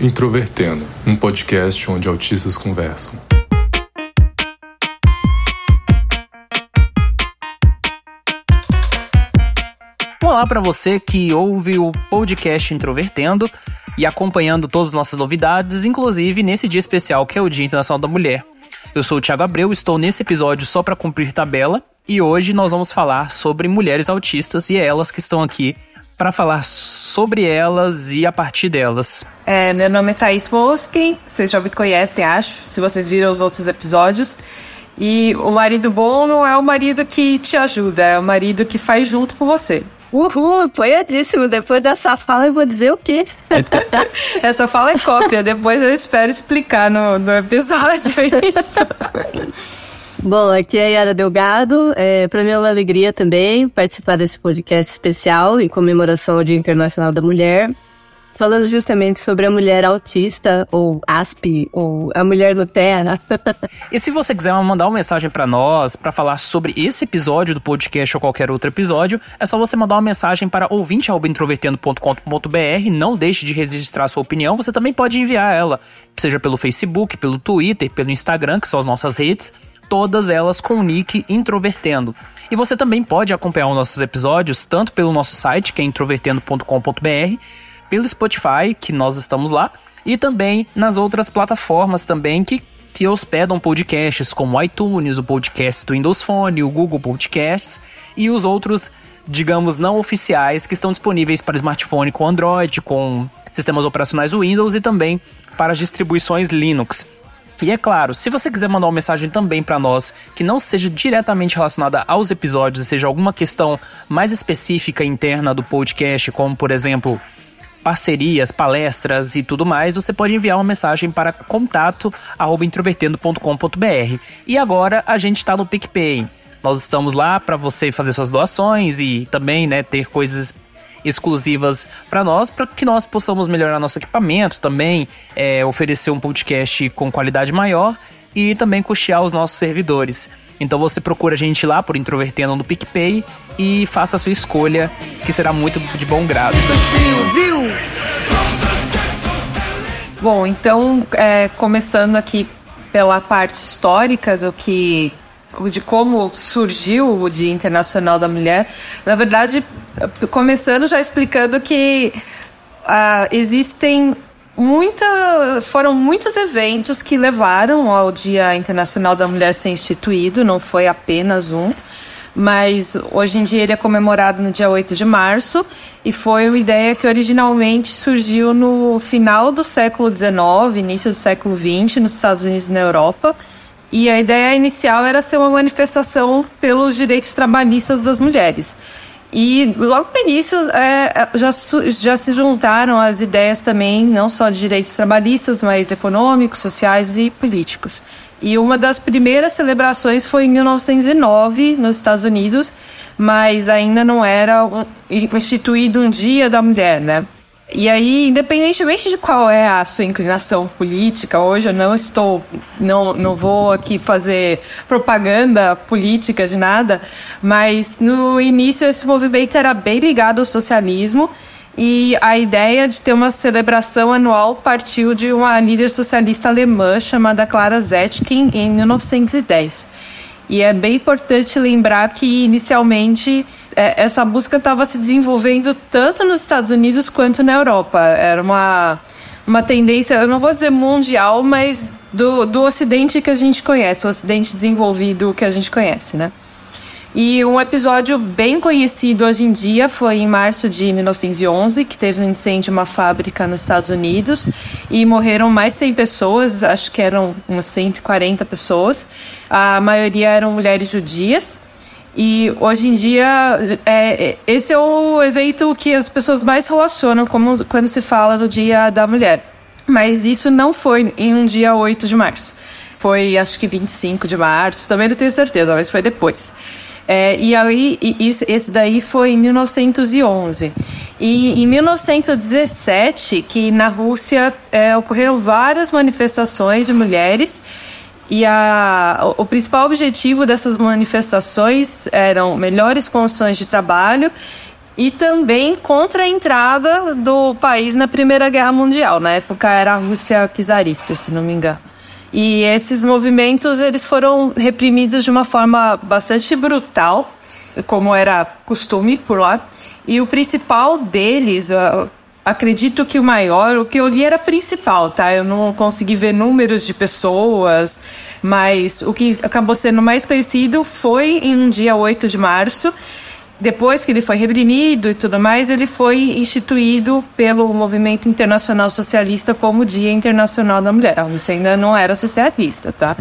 Introvertendo, um podcast onde autistas conversam. Olá para você que ouve o podcast Introvertendo e acompanhando todas as nossas novidades, inclusive nesse dia especial que é o Dia Internacional da Mulher. Eu sou o Thiago Abreu, estou nesse episódio só para cumprir tabela e hoje nós vamos falar sobre mulheres autistas e é elas que estão aqui para falar sobre elas e a partir delas. É, meu nome é Thaís Moski, vocês já me conhecem, acho, se vocês viram os outros episódios. E o marido bom não é o marido que te ajuda, é o marido que faz junto com você. Uhul, apoiadíssimo. Depois dessa fala eu vou dizer o quê? Essa fala é cópia, depois eu espero explicar no, no episódio isso. Bom, aqui é a Yara Delgado. É, para mim é uma alegria também participar desse podcast especial em comemoração ao Dia Internacional da Mulher. Falando justamente sobre a mulher autista, ou ASP, ou a mulher no Terra. e se você quiser mandar uma mensagem para nós, para falar sobre esse episódio do podcast ou qualquer outro episódio, é só você mandar uma mensagem para ouvinte.introvertendo.com.br. Não deixe de registrar sua opinião, você também pode enviar ela, seja pelo Facebook, pelo Twitter, pelo Instagram, que são as nossas redes todas elas com o nick Introvertendo. E você também pode acompanhar os nossos episódios tanto pelo nosso site, que é introvertendo.com.br, pelo Spotify, que nós estamos lá, e também nas outras plataformas também que, que hospedam podcasts, como o iTunes, o podcast do Windows Phone, o Google Podcasts e os outros, digamos, não oficiais que estão disponíveis para smartphone com Android, com sistemas operacionais Windows e também para as distribuições Linux. E é claro, se você quiser mandar uma mensagem também para nós que não seja diretamente relacionada aos episódios, seja alguma questão mais específica interna do podcast, como por exemplo parcerias, palestras e tudo mais, você pode enviar uma mensagem para contato@introvertendo.com.br. E agora a gente está no PicPay. Nós estamos lá para você fazer suas doações e também, né, ter coisas exclusivas para nós, para que nós possamos melhorar nosso equipamento também, é, oferecer um podcast com qualidade maior e também custear os nossos servidores. Então você procura a gente lá por Introvertendo no PicPay e faça a sua escolha, que será muito de bom grado. Bom, então, é, começando aqui pela parte histórica do que de como surgiu o Dia Internacional da Mulher. Na verdade, começando já explicando que uh, existem muita, foram muitos eventos que levaram ao Dia Internacional da Mulher ser instituído, não foi apenas um. Mas hoje em dia ele é comemorado no dia 8 de março e foi uma ideia que originalmente surgiu no final do século XIX, início do século XX, nos Estados Unidos e na Europa e a ideia inicial era ser uma manifestação pelos direitos trabalhistas das mulheres. E logo no início é, é já, já se juntaram as ideias também, não só de direitos trabalhistas, mas econômicos, sociais e políticos. E uma das primeiras celebrações foi em 1909, nos Estados Unidos, mas ainda não era instituído um Dia da Mulher, né? E aí, independentemente de qual é a sua inclinação política, hoje eu não estou, não, não vou aqui fazer propaganda política de nada, mas no início esse movimento era bem ligado ao socialismo e a ideia de ter uma celebração anual partiu de uma líder socialista alemã chamada Clara Zetkin em 1910. E é bem importante lembrar que inicialmente é, essa busca estava se desenvolvendo tanto nos Estados Unidos quanto na Europa. Era uma, uma tendência, eu não vou dizer mundial, mas do, do Ocidente que a gente conhece, o Ocidente desenvolvido que a gente conhece, né? E um episódio bem conhecido hoje em dia foi em março de 1911, que teve um incêndio em uma fábrica nos Estados Unidos e morreram mais 100 pessoas, acho que eram umas 140 pessoas. A maioria eram mulheres judias. E hoje em dia, é, esse é o evento que as pessoas mais relacionam como, quando se fala do Dia da Mulher. Mas isso não foi em um dia 8 de março. Foi, acho que 25 de março, também não tenho certeza, mas foi depois. É, e aí, isso, esse daí foi em 1911. E em 1917, que na Rússia é, ocorreram várias manifestações de mulheres e a, o, o principal objetivo dessas manifestações eram melhores condições de trabalho e também contra a entrada do país na Primeira Guerra Mundial. Na época era a Rússia czarista, se não me engano. E esses movimentos eles foram reprimidos de uma forma bastante brutal, como era costume por lá. E o principal deles, acredito que o maior, o que eu li era principal, tá? Eu não consegui ver números de pessoas, mas o que acabou sendo mais conhecido foi em um dia 8 de março, depois que ele foi reprimido e tudo mais, ele foi instituído pelo Movimento Internacional Socialista como Dia Internacional da Mulher. Rússia ainda não era socialista, tá?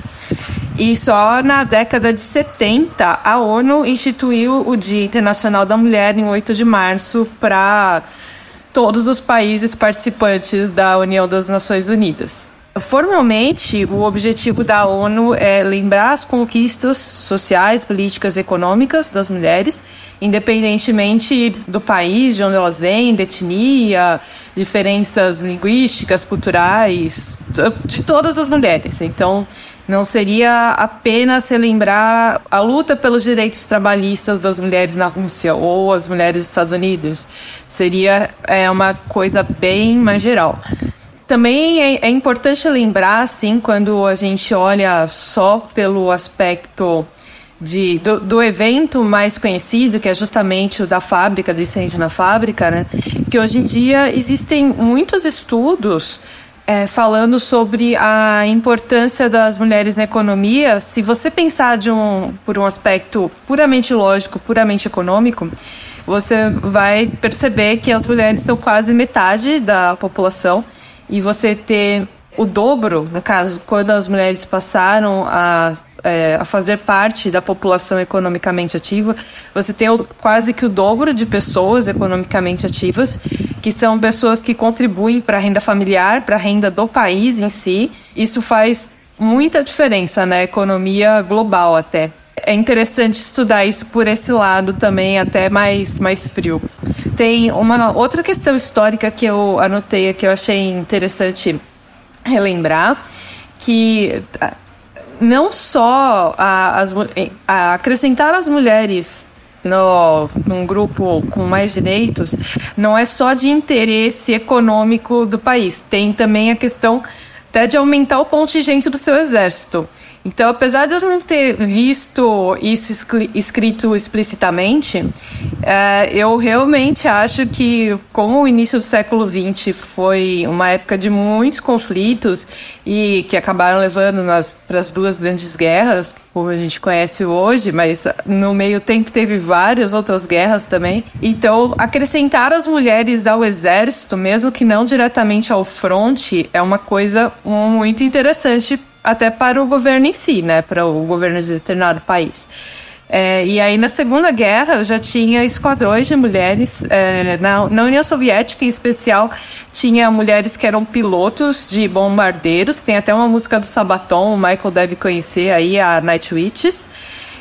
E só na década de 70 a ONU instituiu o Dia Internacional da Mulher em 8 de março para todos os países participantes da União das Nações Unidas. Formalmente, o objetivo da ONU é lembrar as conquistas sociais, políticas e econômicas das mulheres, independentemente do país de onde elas vêm, de etnia, diferenças linguísticas, culturais, de todas as mulheres. Então, não seria apenas relembrar a luta pelos direitos trabalhistas das mulheres na Rússia ou as mulheres dos Estados Unidos. Seria é, uma coisa bem mais geral. Também é, é importante lembrar, assim, quando a gente olha só pelo aspecto de, do, do, evento mais conhecido, que é justamente o da fábrica, do incêndio na fábrica, né? que hoje em dia existem muitos estudos é, falando sobre a importância das mulheres na economia. Se você pensar de um, por um aspecto puramente lógico, puramente econômico, você vai perceber que as mulheres são quase metade da população e você ter o dobro, no caso, quando as mulheres passaram a, é, a fazer parte da população economicamente ativa, você tem o, quase que o dobro de pessoas economicamente ativas, que são pessoas que contribuem para a renda familiar, para a renda do país em si. Isso faz muita diferença na economia global até. É interessante estudar isso por esse lado também, até mais, mais frio. Tem uma outra questão histórica que eu anotei que eu achei interessante relembrar, que ah, não só a, as, a acrescentar as mulheres no, num grupo com mais direitos não é só de interesse econômico do país, tem também a questão até de aumentar o contingente do seu exército. Então, apesar de eu não ter visto isso escrito explicitamente, é, eu realmente acho que, como o início do século XX foi uma época de muitos conflitos e que acabaram levando para as duas grandes guerras, como a gente conhece hoje, mas no meio tempo teve várias outras guerras também. Então, acrescentar as mulheres ao exército, mesmo que não diretamente ao fronte, é uma coisa muito interessante até para o governo em si, né, para o governo de determinado país. É, e aí, na Segunda Guerra, já tinha esquadrões de mulheres. É, na, na, União Soviética, em especial, tinha mulheres que eram pilotos de bombardeiros. Tem até uma música do Sabaton, o Michael deve conhecer aí, a Night Witches.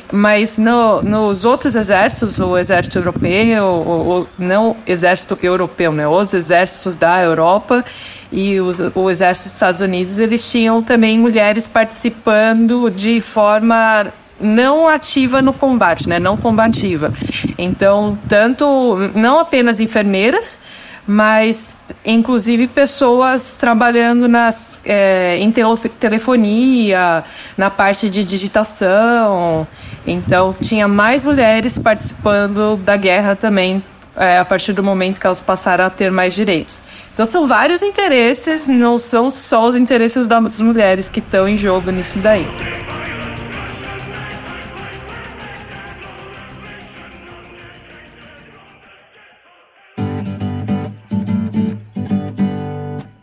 Mas no, nos outros exércitos, o exército europeu, o, o, não exército europeu, né, os exércitos da Europa e os, o exército dos Estados Unidos, eles tinham também mulheres participando de forma não ativa no combate, né, não combativa. Então, tanto não apenas enfermeiras, mas inclusive pessoas trabalhando nas, é, em telefonia, na parte de digitação. Então, tinha mais mulheres participando da guerra também, é, a partir do momento que elas passaram a ter mais direitos. Então, são vários interesses, não são só os interesses das mulheres que estão em jogo nisso daí.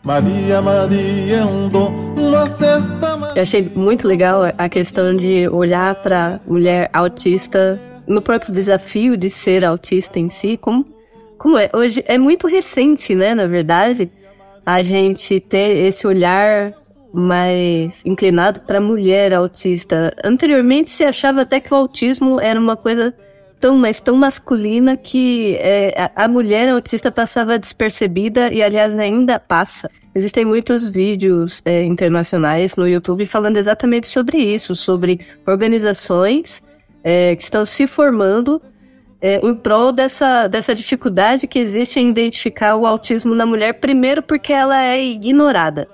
Maria, Maria é um dom, uma certa. Eu achei muito legal a questão de olhar para mulher autista no próprio desafio de ser autista em si, como, como é. Hoje é muito recente, né, na verdade, a gente ter esse olhar mais inclinado para mulher autista. Anteriormente se achava até que o autismo era uma coisa tão, mas tão masculina que é, a mulher autista passava despercebida e, aliás, ainda passa. Existem muitos vídeos é, internacionais no YouTube falando exatamente sobre isso, sobre organizações é, que estão se formando é, em prol dessa, dessa dificuldade que existe em identificar o autismo na mulher, primeiro porque ela é ignorada.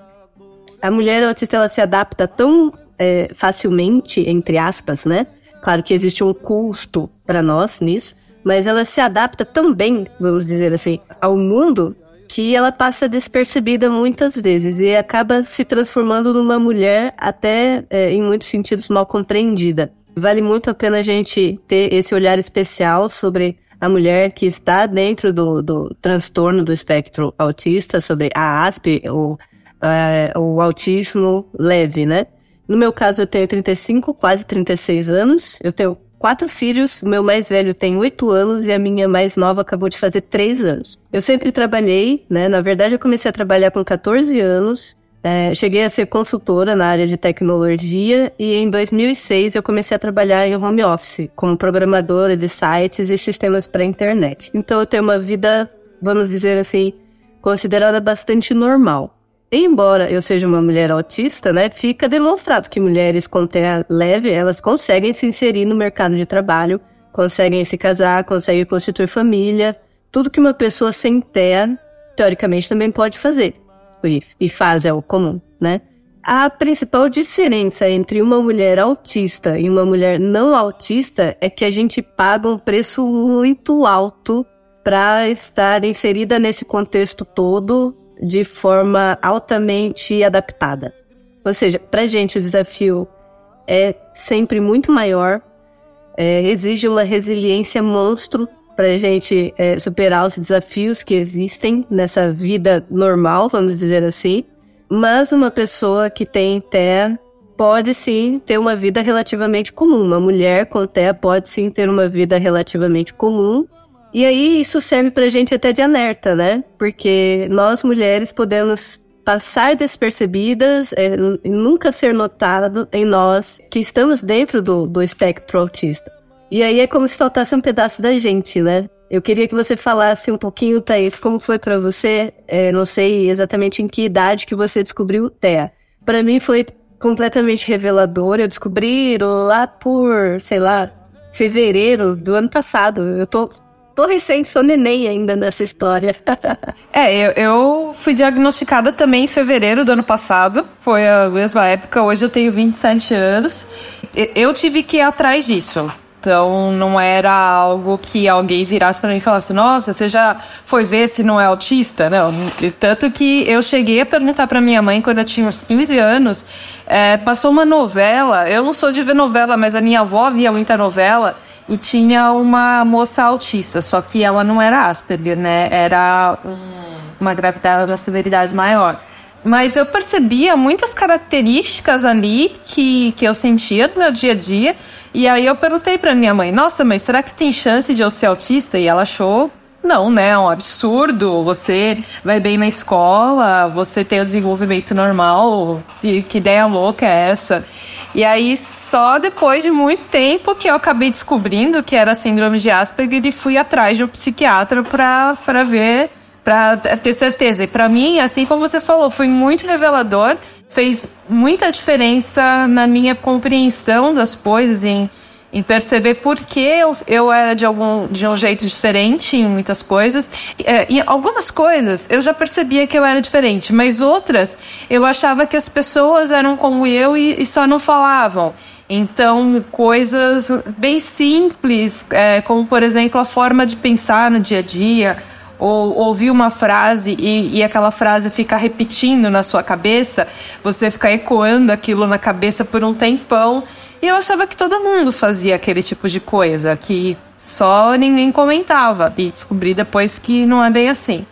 A mulher autista ela se adapta tão é, facilmente, entre aspas, né? Claro que existe um custo para nós nisso, mas ela se adapta tão bem, vamos dizer assim, ao mundo que ela passa despercebida muitas vezes e acaba se transformando numa mulher até é, em muitos sentidos mal compreendida. Vale muito a pena a gente ter esse olhar especial sobre a mulher que está dentro do, do transtorno do espectro autista, sobre a ASP, ou é, o autismo leve, né? No meu caso, eu tenho 35, quase 36 anos. Eu tenho quatro filhos, o meu mais velho tem oito anos e a minha mais nova acabou de fazer três anos. Eu sempre trabalhei, né? Na verdade, eu comecei a trabalhar com 14 anos. É, cheguei a ser consultora na área de tecnologia e em 2006 eu comecei a trabalhar em home office como programadora de sites e sistemas para internet. Então eu tenho uma vida, vamos dizer assim, considerada bastante normal. Embora eu seja uma mulher autista, né, fica demonstrado que mulheres com TEA leve, elas conseguem se inserir no mercado de trabalho, conseguem se casar, conseguem constituir família, tudo que uma pessoa sem TEA, teoricamente, também pode fazer. E faz é o comum, né? A principal diferença entre uma mulher autista e uma mulher não autista é que a gente paga um preço muito alto para estar inserida nesse contexto todo de forma altamente adaptada. Ou seja, para gente o desafio é sempre muito maior, é, exige uma resiliência monstro para a gente é, superar os desafios que existem nessa vida normal, vamos dizer assim. Mas uma pessoa que tem TEA pode sim ter uma vida relativamente comum. Uma mulher com TEA pode sim ter uma vida relativamente comum e aí isso serve pra gente até de alerta, né? Porque nós mulheres podemos passar despercebidas é, nunca ser notado em nós que estamos dentro do, do espectro autista. E aí é como se faltasse um pedaço da gente, né? Eu queria que você falasse um pouquinho, Thaís, como foi para você, é, não sei exatamente em que idade que você descobriu o TEA. Para mim foi completamente revelador, eu descobri lá por, sei lá, fevereiro do ano passado. Eu tô tô recente, sou neném ainda nessa história. é, eu, eu, fui diagnosticada também em fevereiro do ano passado. Foi a mesma época. Hoje eu tenho 27 anos. Eu tive que ir atrás disso. Então não era algo que alguém virasse para mim e falasse: Nossa, você já foi ver se não é autista? Não. Tanto que eu cheguei a perguntar para minha mãe quando eu tinha uns 15 anos. É, passou uma novela. Eu não sou de ver novela, mas a minha avó via muita novela e tinha uma moça autista, só que ela não era Asperger, né? Era um, uma gravidade, uma severidade maior. Mas eu percebia muitas características ali que, que eu sentia no meu dia a dia. E aí eu perguntei para minha mãe: Nossa, mas será que tem chance de eu ser autista? E ela achou não, né? É um absurdo. Você vai bem na escola, você tem o desenvolvimento normal. E que ideia louca é essa? E aí, só depois de muito tempo que eu acabei descobrindo que era síndrome de Asperger e fui atrás de um psiquiatra para ver, para ter certeza. E para mim, assim como você falou, foi muito revelador, fez muita diferença na minha compreensão das coisas, em em perceber por que eu, eu era de algum de um jeito diferente em muitas coisas. É, em algumas coisas eu já percebia que eu era diferente, mas outras eu achava que as pessoas eram como eu e, e só não falavam. Então, coisas bem simples, é, como por exemplo a forma de pensar no dia a dia, ou ouvir uma frase e, e, aquela frase ficar repetindo na sua cabeça, você ficar ecoando aquilo na cabeça por um tempão e eu achava que todo mundo fazia aquele tipo de coisa, que só ninguém comentava. E descobri depois que não é bem assim.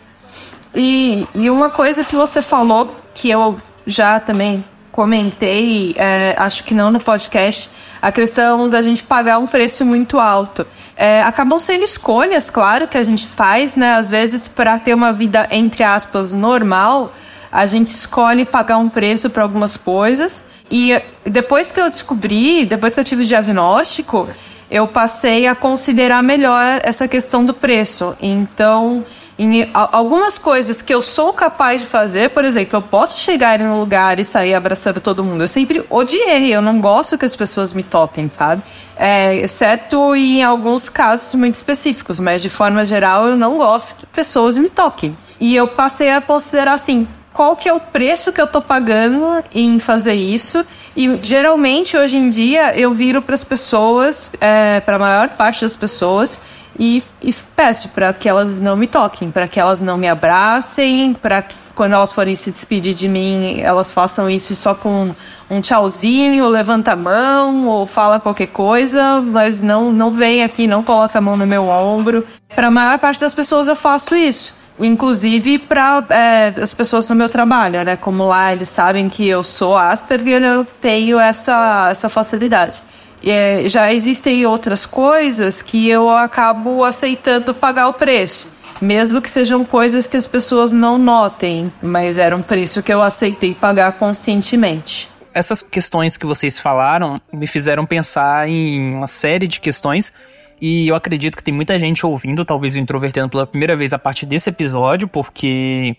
E, e uma coisa que você falou, que eu já também comentei, é, acho que não no podcast, a questão da gente pagar um preço muito alto. É, acabam sendo escolhas, claro, que a gente faz, né? Às vezes, para ter uma vida, entre aspas, normal, a gente escolhe pagar um preço para algumas coisas e depois que eu descobri, depois que eu tive o diagnóstico, eu passei a considerar melhor essa questão do preço. Então, em algumas coisas que eu sou capaz de fazer, por exemplo, eu posso chegar em um lugar e sair abraçando todo mundo. Eu sempre odiei, eu não gosto que as pessoas me toquem, sabe? É, exceto em alguns casos muito específicos, mas de forma geral eu não gosto que pessoas me toquem. E eu passei a considerar assim, qual que é o preço que eu tô pagando em fazer isso? E geralmente hoje em dia eu viro para as pessoas, é, para a maior parte das pessoas, e, peço para que elas não me toquem, para que elas não me abracem, para que quando elas forem se despedir de mim, elas façam isso só com um tchauzinho, levanta a mão ou fala qualquer coisa, mas não não vem aqui, não coloca a mão no meu ombro. Para a maior parte das pessoas eu faço isso inclusive para é, as pessoas no meu trabalho, né? Como lá eles sabem que eu sou Asperger, eu tenho essa, essa facilidade. É, já existem outras coisas que eu acabo aceitando pagar o preço. Mesmo que sejam coisas que as pessoas não notem, mas era um preço que eu aceitei pagar conscientemente. Essas questões que vocês falaram me fizeram pensar em uma série de questões e eu acredito que tem muita gente ouvindo, talvez o introvertendo pela primeira vez a partir desse episódio, porque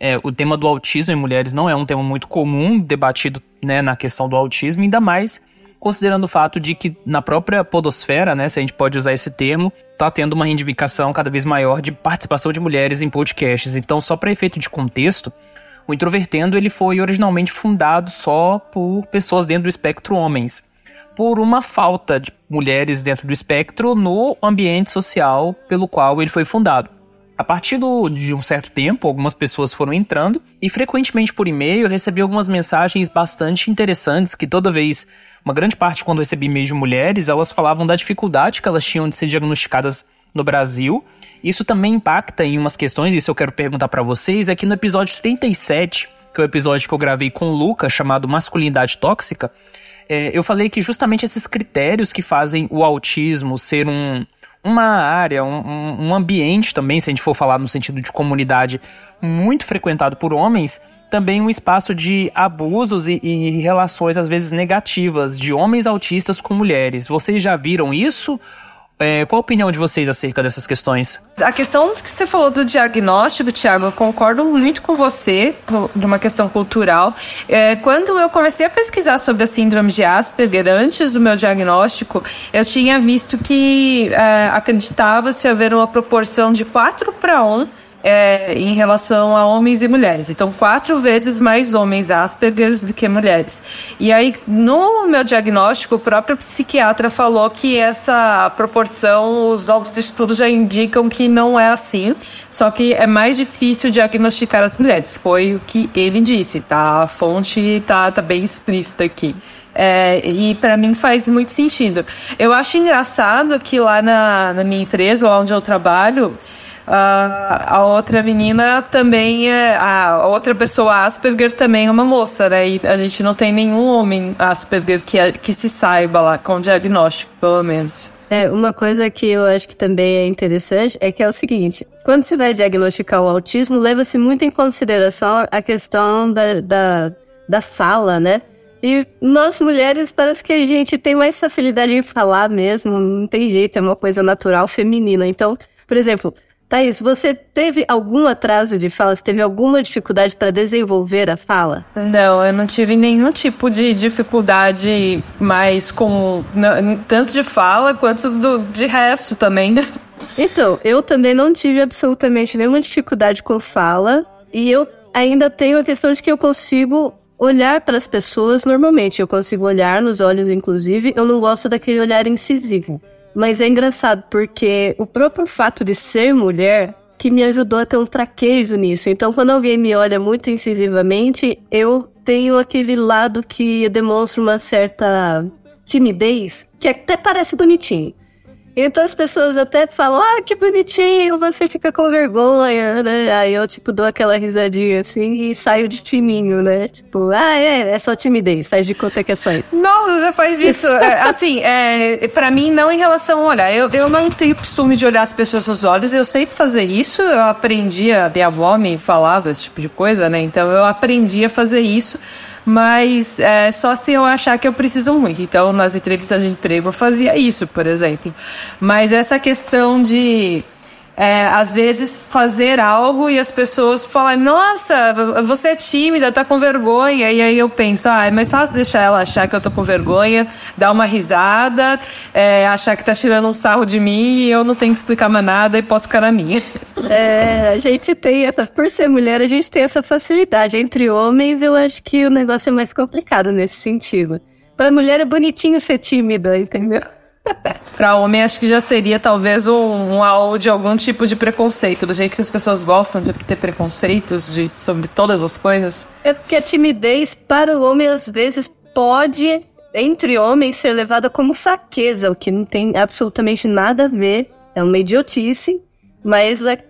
é, o tema do autismo em mulheres não é um tema muito comum debatido né, na questão do autismo, ainda mais considerando o fato de que na própria podosfera, né, se a gente pode usar esse termo, está tendo uma reivindicação cada vez maior de participação de mulheres em podcasts. Então, só para efeito de contexto, o Introvertendo ele foi originalmente fundado só por pessoas dentro do espectro homens, por uma falta de mulheres dentro do espectro no ambiente social pelo qual ele foi fundado. A partir do, de um certo tempo, algumas pessoas foram entrando e frequentemente por e-mail eu recebi algumas mensagens bastante interessantes que toda vez uma grande parte, quando eu recebi e-mails de mulheres, elas falavam da dificuldade que elas tinham de ser diagnosticadas no Brasil. Isso também impacta em umas questões, isso eu quero perguntar para vocês, é que no episódio 37, que é o episódio que eu gravei com o Luca, chamado Masculinidade Tóxica, é, eu falei que justamente esses critérios que fazem o autismo ser um, uma área, um, um ambiente também, se a gente for falar no sentido de comunidade, muito frequentado por homens, também um espaço de abusos e, e, relações às vezes negativas de homens autistas com mulheres. Vocês já viram isso? É, qual a opinião de vocês acerca dessas questões? A questão que você falou do diagnóstico, Thiago, eu concordo muito com você, de uma questão cultural. É, quando eu comecei a pesquisar sobre a síndrome de Asperger, antes do meu diagnóstico, eu tinha visto que é, acreditava-se haver uma proporção de 4 para 1 é, em relação a homens e mulheres. Então, quatro vezes mais homens Asperger do que mulheres. E aí, no meu diagnóstico, o próprio psiquiatra falou que essa proporção, os novos estudos já indicam que não é assim, só que é mais difícil diagnosticar as mulheres. Foi o que ele disse, tá? A fonte tá, tá bem explícita aqui. É, e para mim faz muito sentido. Eu acho engraçado que lá na, na minha empresa, lá onde eu trabalho, a, a outra menina também é. A outra pessoa Asperger também é uma moça, né? E a gente não tem nenhum homem Asperger que, é, que se saiba lá, com diagnóstico, pelo menos. É, uma coisa que eu acho que também é interessante é que é o seguinte: quando se vai diagnosticar o autismo, leva-se muito em consideração a questão da, da, da fala, né? E nós mulheres parece que a gente tem mais facilidade em falar mesmo, não tem jeito, é uma coisa natural feminina. Então, por exemplo, Thaís, você teve algum atraso de fala? Você teve alguma dificuldade para desenvolver a fala? Não, eu não tive nenhum tipo de dificuldade mais com tanto de fala quanto do, de resto também. Então, eu também não tive absolutamente nenhuma dificuldade com fala e eu ainda tenho a questão de que eu consigo olhar para as pessoas normalmente. Eu consigo olhar nos olhos, inclusive. Eu não gosto daquele olhar incisivo. Mas é engraçado porque o próprio fato de ser mulher que me ajudou a ter um traquejo nisso. Então, quando alguém me olha muito incisivamente, eu tenho aquele lado que demonstra uma certa timidez, que até parece bonitinho. Então as pessoas até falam, ah, que bonitinho, você fica com vergonha, né? Aí eu, tipo, dou aquela risadinha assim e saio de fininho, né? Tipo, ah, é, é só timidez, faz de conta que é só isso. Nossa, você faz isso. é, assim, é, pra mim, não em relação a olhar. Eu, eu não tenho costume de olhar as pessoas nos olhos, eu sei fazer isso, eu aprendi, a minha avó me falava esse tipo de coisa, né? Então eu aprendi a fazer isso mas é, só se eu achar que eu preciso muito. Então, nas entrevistas de emprego eu fazia isso, por exemplo. Mas essa questão de é, às vezes fazer algo e as pessoas falam, nossa, você é tímida, tá com vergonha. E aí eu penso, ah, é mais fácil deixar ela achar que eu tô com vergonha, dar uma risada, é, achar que tá tirando um sarro de mim e eu não tenho que explicar mais nada e posso ficar na minha. É, a gente tem essa, por ser mulher, a gente tem essa facilidade. Entre homens, eu acho que o negócio é mais complicado nesse sentido. Para mulher é bonitinho ser tímida, entendeu? Para homem, acho que já seria talvez um, um algo de algum tipo de preconceito, do jeito que as pessoas gostam de ter preconceitos de, sobre todas as coisas. É porque a timidez para o homem às vezes pode, entre homens, ser levada como fraqueza, o que não tem absolutamente nada a ver. É uma idiotice, mas é,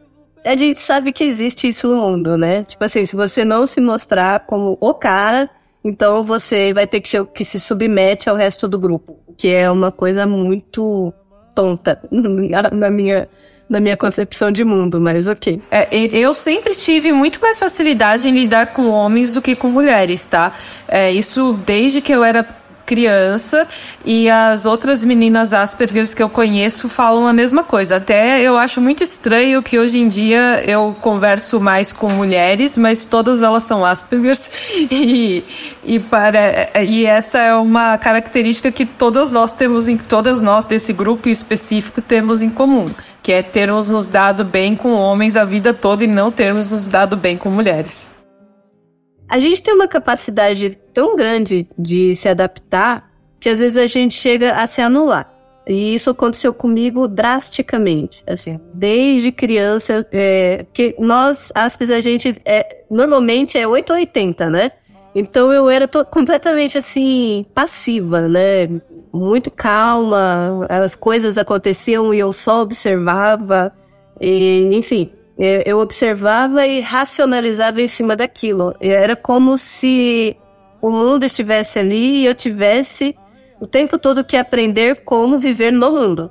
a gente sabe que existe isso no mundo, né? Tipo assim, se você não se mostrar como o cara, então você vai ter que, que se submete ao resto do grupo, que é uma coisa muito tonta na minha na minha concepção de mundo, mas ok. É, eu sempre tive muito mais facilidade em lidar com homens do que com mulheres, tá? É, isso desde que eu era criança e as outras meninas Aspergers que eu conheço falam a mesma coisa. Até eu acho muito estranho que hoje em dia eu converso mais com mulheres, mas todas elas são Aspergers e, e, para, e essa é uma característica que todas nós temos, em todas nós desse grupo específico temos em comum, que é termos nos dado bem com homens a vida toda e não termos nos dado bem com mulheres. A gente tem uma capacidade tão grande de se adaptar que às vezes a gente chega a se anular. E isso aconteceu comigo drasticamente. Assim, desde criança, é, que nós, aspas, a gente é, normalmente é 8 ou 80, né? Então eu era completamente assim, passiva, né? Muito calma, as coisas aconteciam e eu só observava. E, enfim, eu observava e racionalizava em cima daquilo. Era como se o mundo estivesse ali e eu tivesse o tempo todo que aprender como viver no mundo.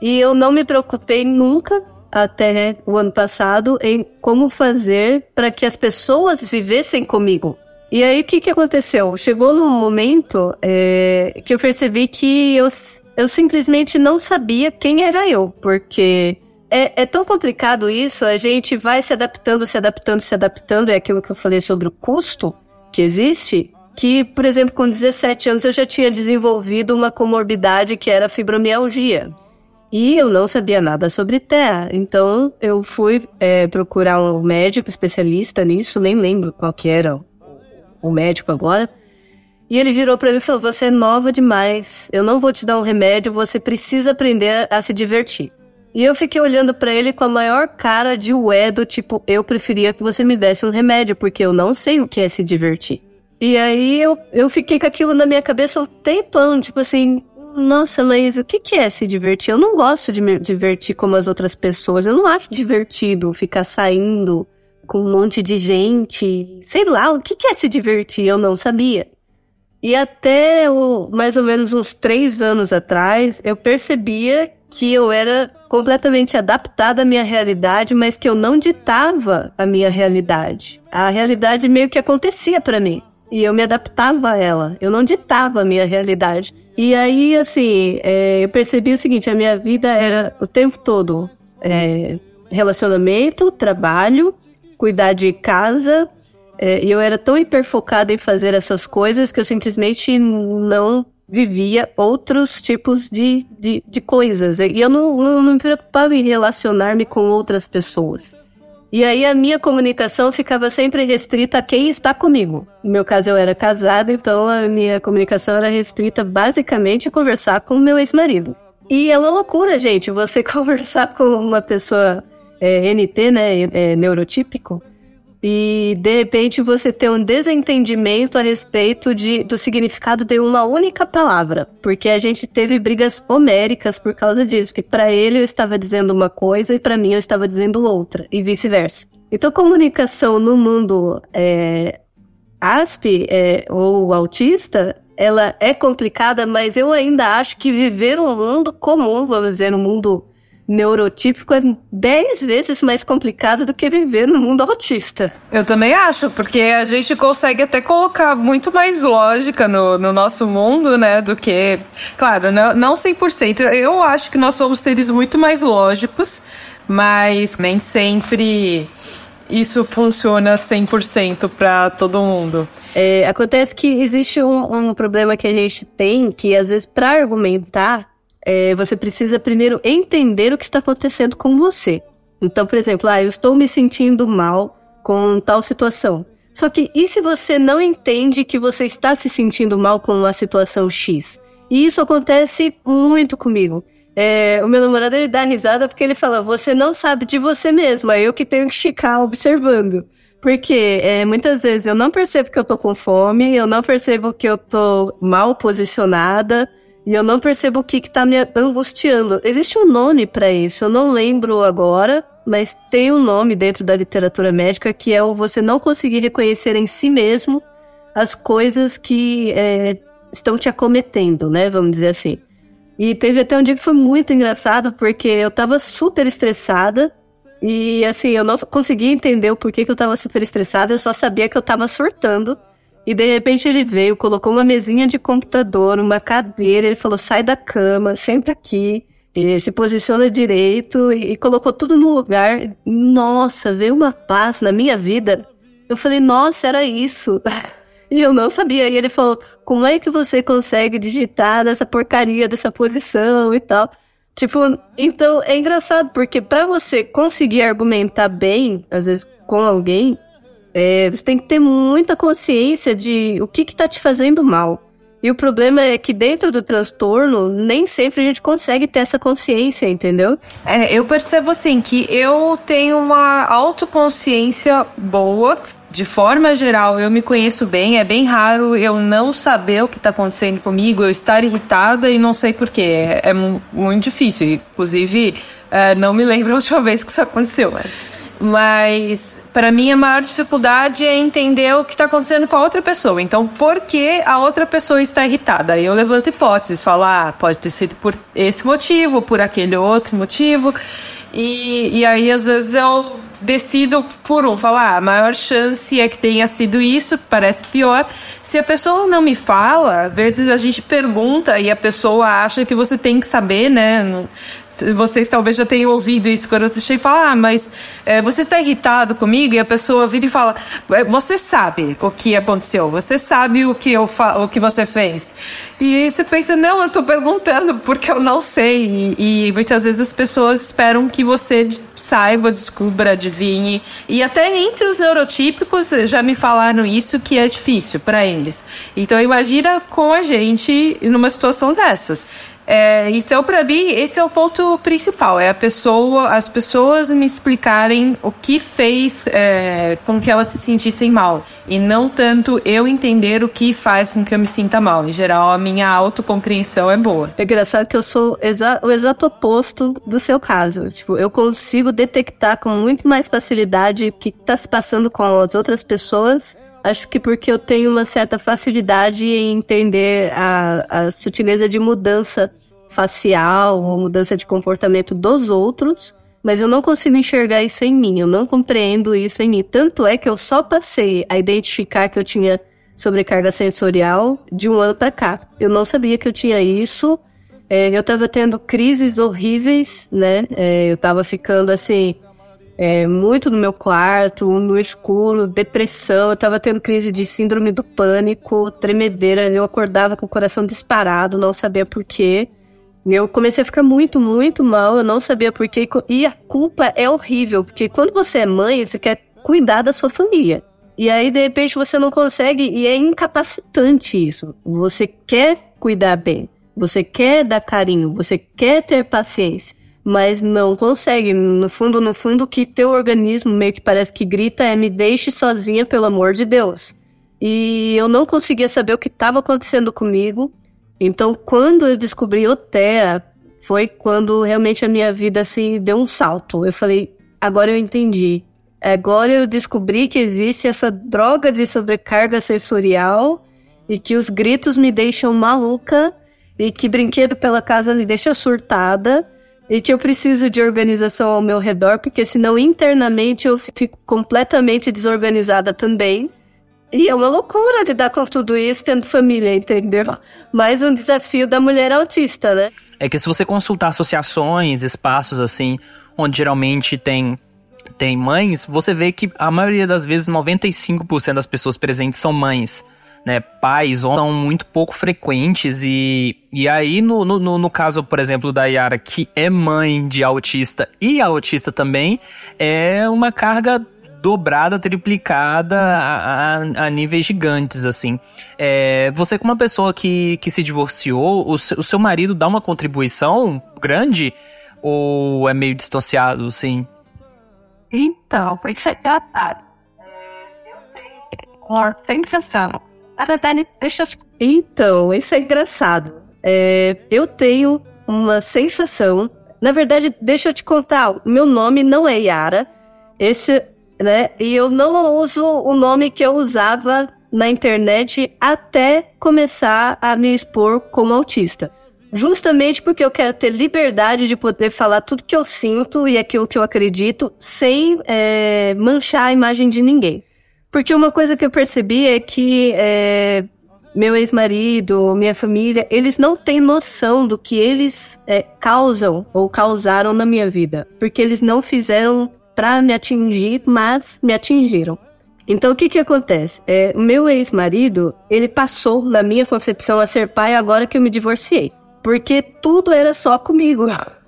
E eu não me preocupei nunca, até o ano passado, em como fazer para que as pessoas vivessem comigo. E aí o que, que aconteceu? Chegou num momento é, que eu percebi que eu, eu simplesmente não sabia quem era eu, porque é, é, tão complicado isso, a gente vai se adaptando, se adaptando, se adaptando, é aquilo que eu falei sobre o custo que existe, que, por exemplo, com 17 anos eu já tinha desenvolvido uma comorbidade que era fibromialgia. E eu não sabia nada sobre TEA, então eu fui é, procurar um médico especialista nisso, nem lembro qual que era o médico agora. E ele virou para mim e falou: Você é nova demais, eu não vou te dar um remédio, você precisa aprender a se divertir. E eu fiquei olhando para ele com a maior cara de ué, do tipo, eu preferia que você me desse um remédio, porque eu não sei o que é se divertir. E aí eu, eu fiquei com aquilo na minha cabeça um tempão, tipo assim, nossa, mas o que, que é se divertir? Eu não gosto de me divertir como as outras pessoas. Eu não acho divertido ficar saindo com um monte de gente. Sei lá, o que, que é se divertir? Eu não sabia. E até o, mais ou menos uns três anos atrás, eu percebia que eu era completamente adaptada à minha realidade, mas que eu não ditava a minha realidade. A realidade meio que acontecia para mim. E eu me adaptava a ela. Eu não ditava a minha realidade. E aí, assim, é, eu percebi o seguinte: a minha vida era o tempo todo é, relacionamento, trabalho, cuidar de casa. É, e eu era tão hiperfocada em fazer essas coisas que eu simplesmente não vivia outros tipos de, de, de coisas. E eu não, não, não me preocupava em relacionar-me com outras pessoas. E aí a minha comunicação ficava sempre restrita a quem está comigo. No meu caso, eu era casada, então a minha comunicação era restrita basicamente a conversar com o meu ex-marido. E é uma loucura, gente, você conversar com uma pessoa é, NT, né, é, neurotípico, e de repente você tem um desentendimento a respeito de, do significado de uma única palavra, porque a gente teve brigas homéricas por causa disso, que para ele eu estava dizendo uma coisa e para mim eu estava dizendo outra, e vice-versa. Então, comunicação no mundo é, ASP é, ou autista, ela é complicada, mas eu ainda acho que viver um mundo comum, vamos dizer, um mundo neurotípico é dez vezes mais complicado do que viver no mundo autista. Eu também acho, porque a gente consegue até colocar muito mais lógica no, no nosso mundo, né, do que... Claro, não, não 100%. Eu acho que nós somos seres muito mais lógicos, mas nem sempre isso funciona 100% para todo mundo. É, acontece que existe um, um, problema que a gente tem, que às vezes para argumentar, é, você precisa primeiro entender o que está acontecendo com você. Então, por exemplo, ah, eu estou me sentindo mal com tal situação. Só que e se você não entende que você está se sentindo mal com uma situação X? E isso acontece muito comigo. É, o meu namorado ele dá risada porque ele fala: Você não sabe de você mesma, eu que tenho que ficar observando. Porque é, muitas vezes eu não percebo que eu tô com fome, eu não percebo que eu tô mal posicionada, e eu não percebo o que, que tá me angustiando. Existe um nome para isso, eu não lembro agora, mas tem um nome dentro da literatura médica que é o você não conseguir reconhecer em si mesmo as coisas que é, estão te acometendo, né? Vamos dizer assim. E teve até um dia que foi muito engraçado, porque eu tava super estressada. E assim, eu não conseguia entender o porquê que eu tava super estressada, eu só sabia que eu tava surtando. E de repente ele veio, colocou uma mesinha de computador, uma cadeira, ele falou: sai da cama, senta aqui, se posiciona direito e, e colocou tudo no lugar. Nossa, veio uma paz na minha vida. Eu falei, nossa, era isso. E eu não sabia. E ele falou: como é que você consegue digitar nessa porcaria dessa posição e tal? Tipo, então é engraçado, porque para você conseguir argumentar bem, às vezes com alguém, é, você tem que ter muita consciência de o que, que tá te fazendo mal. E o problema é que dentro do transtorno, nem sempre a gente consegue ter essa consciência, entendeu? É, eu percebo assim que eu tenho uma autoconsciência boa de forma geral, eu me conheço bem. É bem raro eu não saber o que está acontecendo comigo, eu estar irritada e não sei porquê. É, é muito difícil. Inclusive, é, não me lembro a última vez que isso aconteceu. Mas, para mim, a maior dificuldade é entender o que está acontecendo com a outra pessoa. Então, por que a outra pessoa está irritada? Eu levanto hipóteses, falo, ah, pode ter sido por esse motivo, por aquele outro motivo. E, e aí, às vezes, eu decido por um, falar, ah, a maior chance é que tenha sido isso, parece pior. Se a pessoa não me fala, às vezes a gente pergunta e a pessoa acha que você tem que saber, né? Vocês talvez já tenham ouvido isso quando você chega e fala, ah, mas é, você está irritado comigo? E a pessoa vira e fala, é, você sabe o que aconteceu, você sabe o que, eu o que você fez. E você pensa, não, eu estou perguntando porque eu não sei. E, e, muitas vezes as pessoas esperam que você saiba, descubra, adivinhe. E até entre os neurotípicos já me falaram isso que é difícil para eles. Então imagina com a gente numa situação dessas. É, então, para mim, esse é o ponto principal: é a pessoa, as pessoas me explicarem o que fez é, com que elas se sentissem mal e não tanto eu entender o que faz com que eu me sinta mal. Em geral, a minha autocompreensão é boa. É engraçado que eu sou exa o exato oposto do seu caso. Tipo, eu consigo detectar com muito mais facilidade o que está se passando com as outras pessoas Acho que porque eu tenho uma certa facilidade em entender a, a sutileza de mudança facial ou mudança de comportamento dos outros, mas eu não consigo enxergar isso em mim, eu não compreendo isso em mim. Tanto é que eu só passei a identificar que eu tinha sobrecarga sensorial de um ano para cá. Eu não sabia que eu tinha isso. É, eu estava tendo crises horríveis, né? É, eu estava ficando assim é, muito no meu quarto, no escuro, depressão. Eu tava tendo crise de síndrome do pânico, tremedeira. Eu acordava com o coração disparado, não sabia porquê. Eu comecei a ficar muito, muito mal, eu não sabia porquê. E a culpa é horrível, porque quando você é mãe, você quer cuidar da sua família. E aí, de repente, você não consegue, e é incapacitante isso. Você quer cuidar bem, você quer dar carinho, você quer ter paciência mas não consegue. No fundo, no fundo, o que teu organismo meio que parece que grita é me deixe sozinha, pelo amor de Deus. E eu não conseguia saber o que estava acontecendo comigo. Então, quando eu descobri o TEA, foi quando realmente a minha vida assim deu um salto. Eu falei, agora eu entendi. Agora eu descobri que existe essa droga de sobrecarga sensorial e que os gritos me deixam maluca e que brinquedo pela casa me deixa surtada e que eu preciso de organização ao meu redor, porque senão internamente eu fico completamente desorganizada também. E é uma loucura lidar com tudo isso tendo família, entendeu? Mais um desafio da mulher autista, né? É que se você consultar associações, espaços assim, onde geralmente tem tem mães, você vê que a maioria das vezes 95% das pessoas presentes são mães. Né, pais são muito pouco frequentes e, e aí no, no, no caso, por exemplo, da Yara, que é mãe de autista e autista também, é uma carga dobrada, triplicada a, a, a níveis gigantes, assim. É, você, como uma pessoa que, que se divorciou, o, seu, o seu marido dá uma contribuição grande ou é meio distanciado, assim? Então, foi que você tratado. Eu tenho uma sensação. Na verdade, deixa eu... Então, isso é engraçado. É, eu tenho uma sensação. Na verdade, deixa eu te contar. Meu nome não é Yara. Esse, né? E eu não uso o nome que eu usava na internet até começar a me expor como autista justamente porque eu quero ter liberdade de poder falar tudo que eu sinto e aquilo que eu acredito sem é, manchar a imagem de ninguém. Porque uma coisa que eu percebi é que é, meu ex-marido, minha família, eles não têm noção do que eles é, causam ou causaram na minha vida. Porque eles não fizeram para me atingir, mas me atingiram. Então o que que acontece? É, meu ex-marido, ele passou na minha concepção a ser pai agora que eu me divorciei porque tudo era só comigo.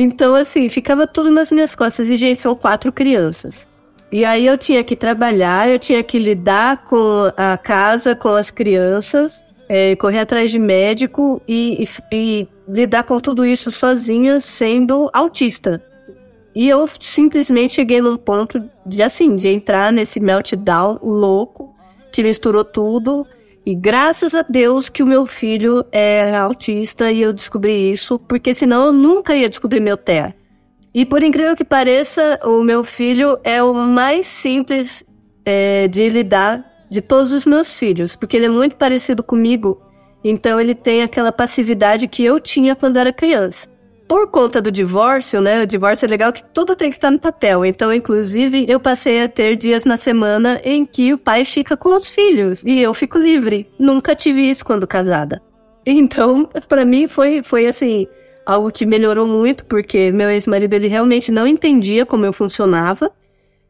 Então, assim, ficava tudo nas minhas costas. E, gente, são quatro crianças. E aí eu tinha que trabalhar, eu tinha que lidar com a casa, com as crianças, é, correr atrás de médico e, e, e lidar com tudo isso sozinha, sendo autista. E eu simplesmente cheguei num ponto de, assim, de entrar nesse meltdown louco, que misturou tudo. E graças a Deus que o meu filho é autista e eu descobri isso, porque senão eu nunca ia descobrir meu TEA. E por incrível que pareça, o meu filho é o mais simples é, de lidar de todos os meus filhos, porque ele é muito parecido comigo, então ele tem aquela passividade que eu tinha quando era criança por conta do divórcio, né? O divórcio é legal que tudo tem que estar no papel. Então, inclusive, eu passei a ter dias na semana em que o pai fica com os filhos e eu fico livre. Nunca tive isso quando casada. Então, para mim foi foi assim, algo que melhorou muito porque meu ex-marido ele realmente não entendia como eu funcionava.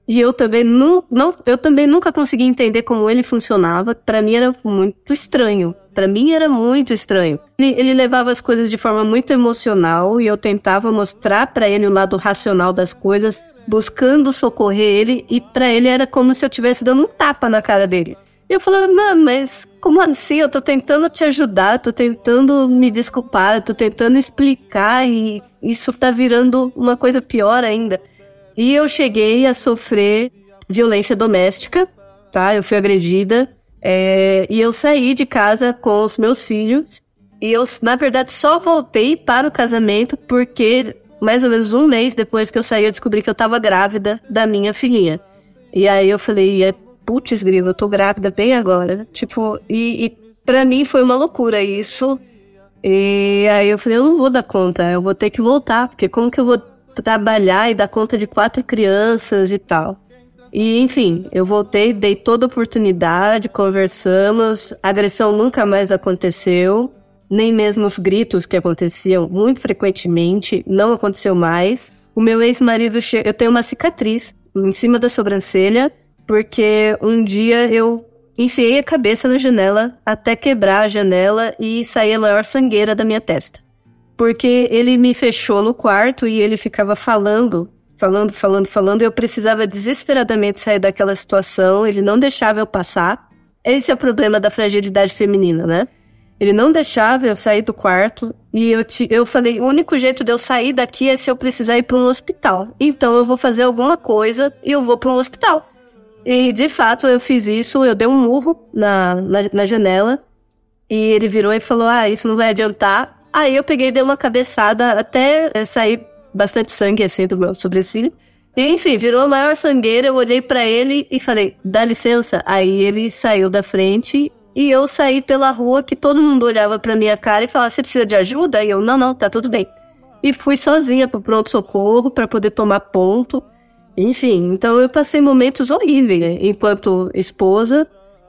E eu também não, não eu também nunca consegui entender como ele funcionava. Para mim era muito estranho. Para mim era muito estranho. Ele, ele, levava as coisas de forma muito emocional e eu tentava mostrar para ele o lado racional das coisas, buscando socorrer ele e para ele era como se eu estivesse dando um tapa na cara dele. Eu falava, mano, mas como assim? Eu tô tentando te ajudar, tô tentando me desculpar, tô tentando explicar e isso tá virando uma coisa pior ainda. E eu cheguei a sofrer violência doméstica, tá? Eu fui agredida é, e eu saí de casa com os meus filhos. E eu, na verdade, só voltei para o casamento porque, mais ou menos um mês depois que eu saí, eu descobri que eu estava grávida da minha filhinha. E aí eu falei, é, putz, grilo, eu tô grávida bem agora. Tipo, e, e pra mim foi uma loucura isso. E aí eu falei, eu não vou dar conta, eu vou ter que voltar, porque como que eu vou trabalhar e dar conta de quatro crianças e tal? E, enfim, eu voltei, dei toda a oportunidade, conversamos, agressão nunca mais aconteceu, nem mesmo os gritos que aconteciam muito frequentemente, não aconteceu mais. O meu ex-marido, eu tenho uma cicatriz em cima da sobrancelha, porque um dia eu enfiei a cabeça na janela até quebrar a janela e sair a maior sangueira da minha testa. Porque ele me fechou no quarto e ele ficava falando falando, falando, falando. Eu precisava desesperadamente sair daquela situação. Ele não deixava eu passar. Esse é o problema da fragilidade feminina, né? Ele não deixava eu sair do quarto e eu, te, eu falei: o único jeito de eu sair daqui é se eu precisar ir para um hospital. Então eu vou fazer alguma coisa e eu vou para um hospital. E de fato eu fiz isso, eu dei um murro na, na, na janela e ele virou e falou: Ah, isso não vai adiantar. Aí eu peguei e dei uma cabeçada até sair bastante sangue assim do meu sobrecílio. E, enfim, virou a maior sangueira. Eu olhei para ele e falei, dá licença. Aí ele saiu da frente e eu saí pela rua que todo mundo olhava pra minha cara e falava, você precisa de ajuda? E eu, não, não, tá tudo bem. E fui sozinha pro pronto-socorro para poder tomar ponto. Enfim, então eu passei momentos horríveis enquanto esposa,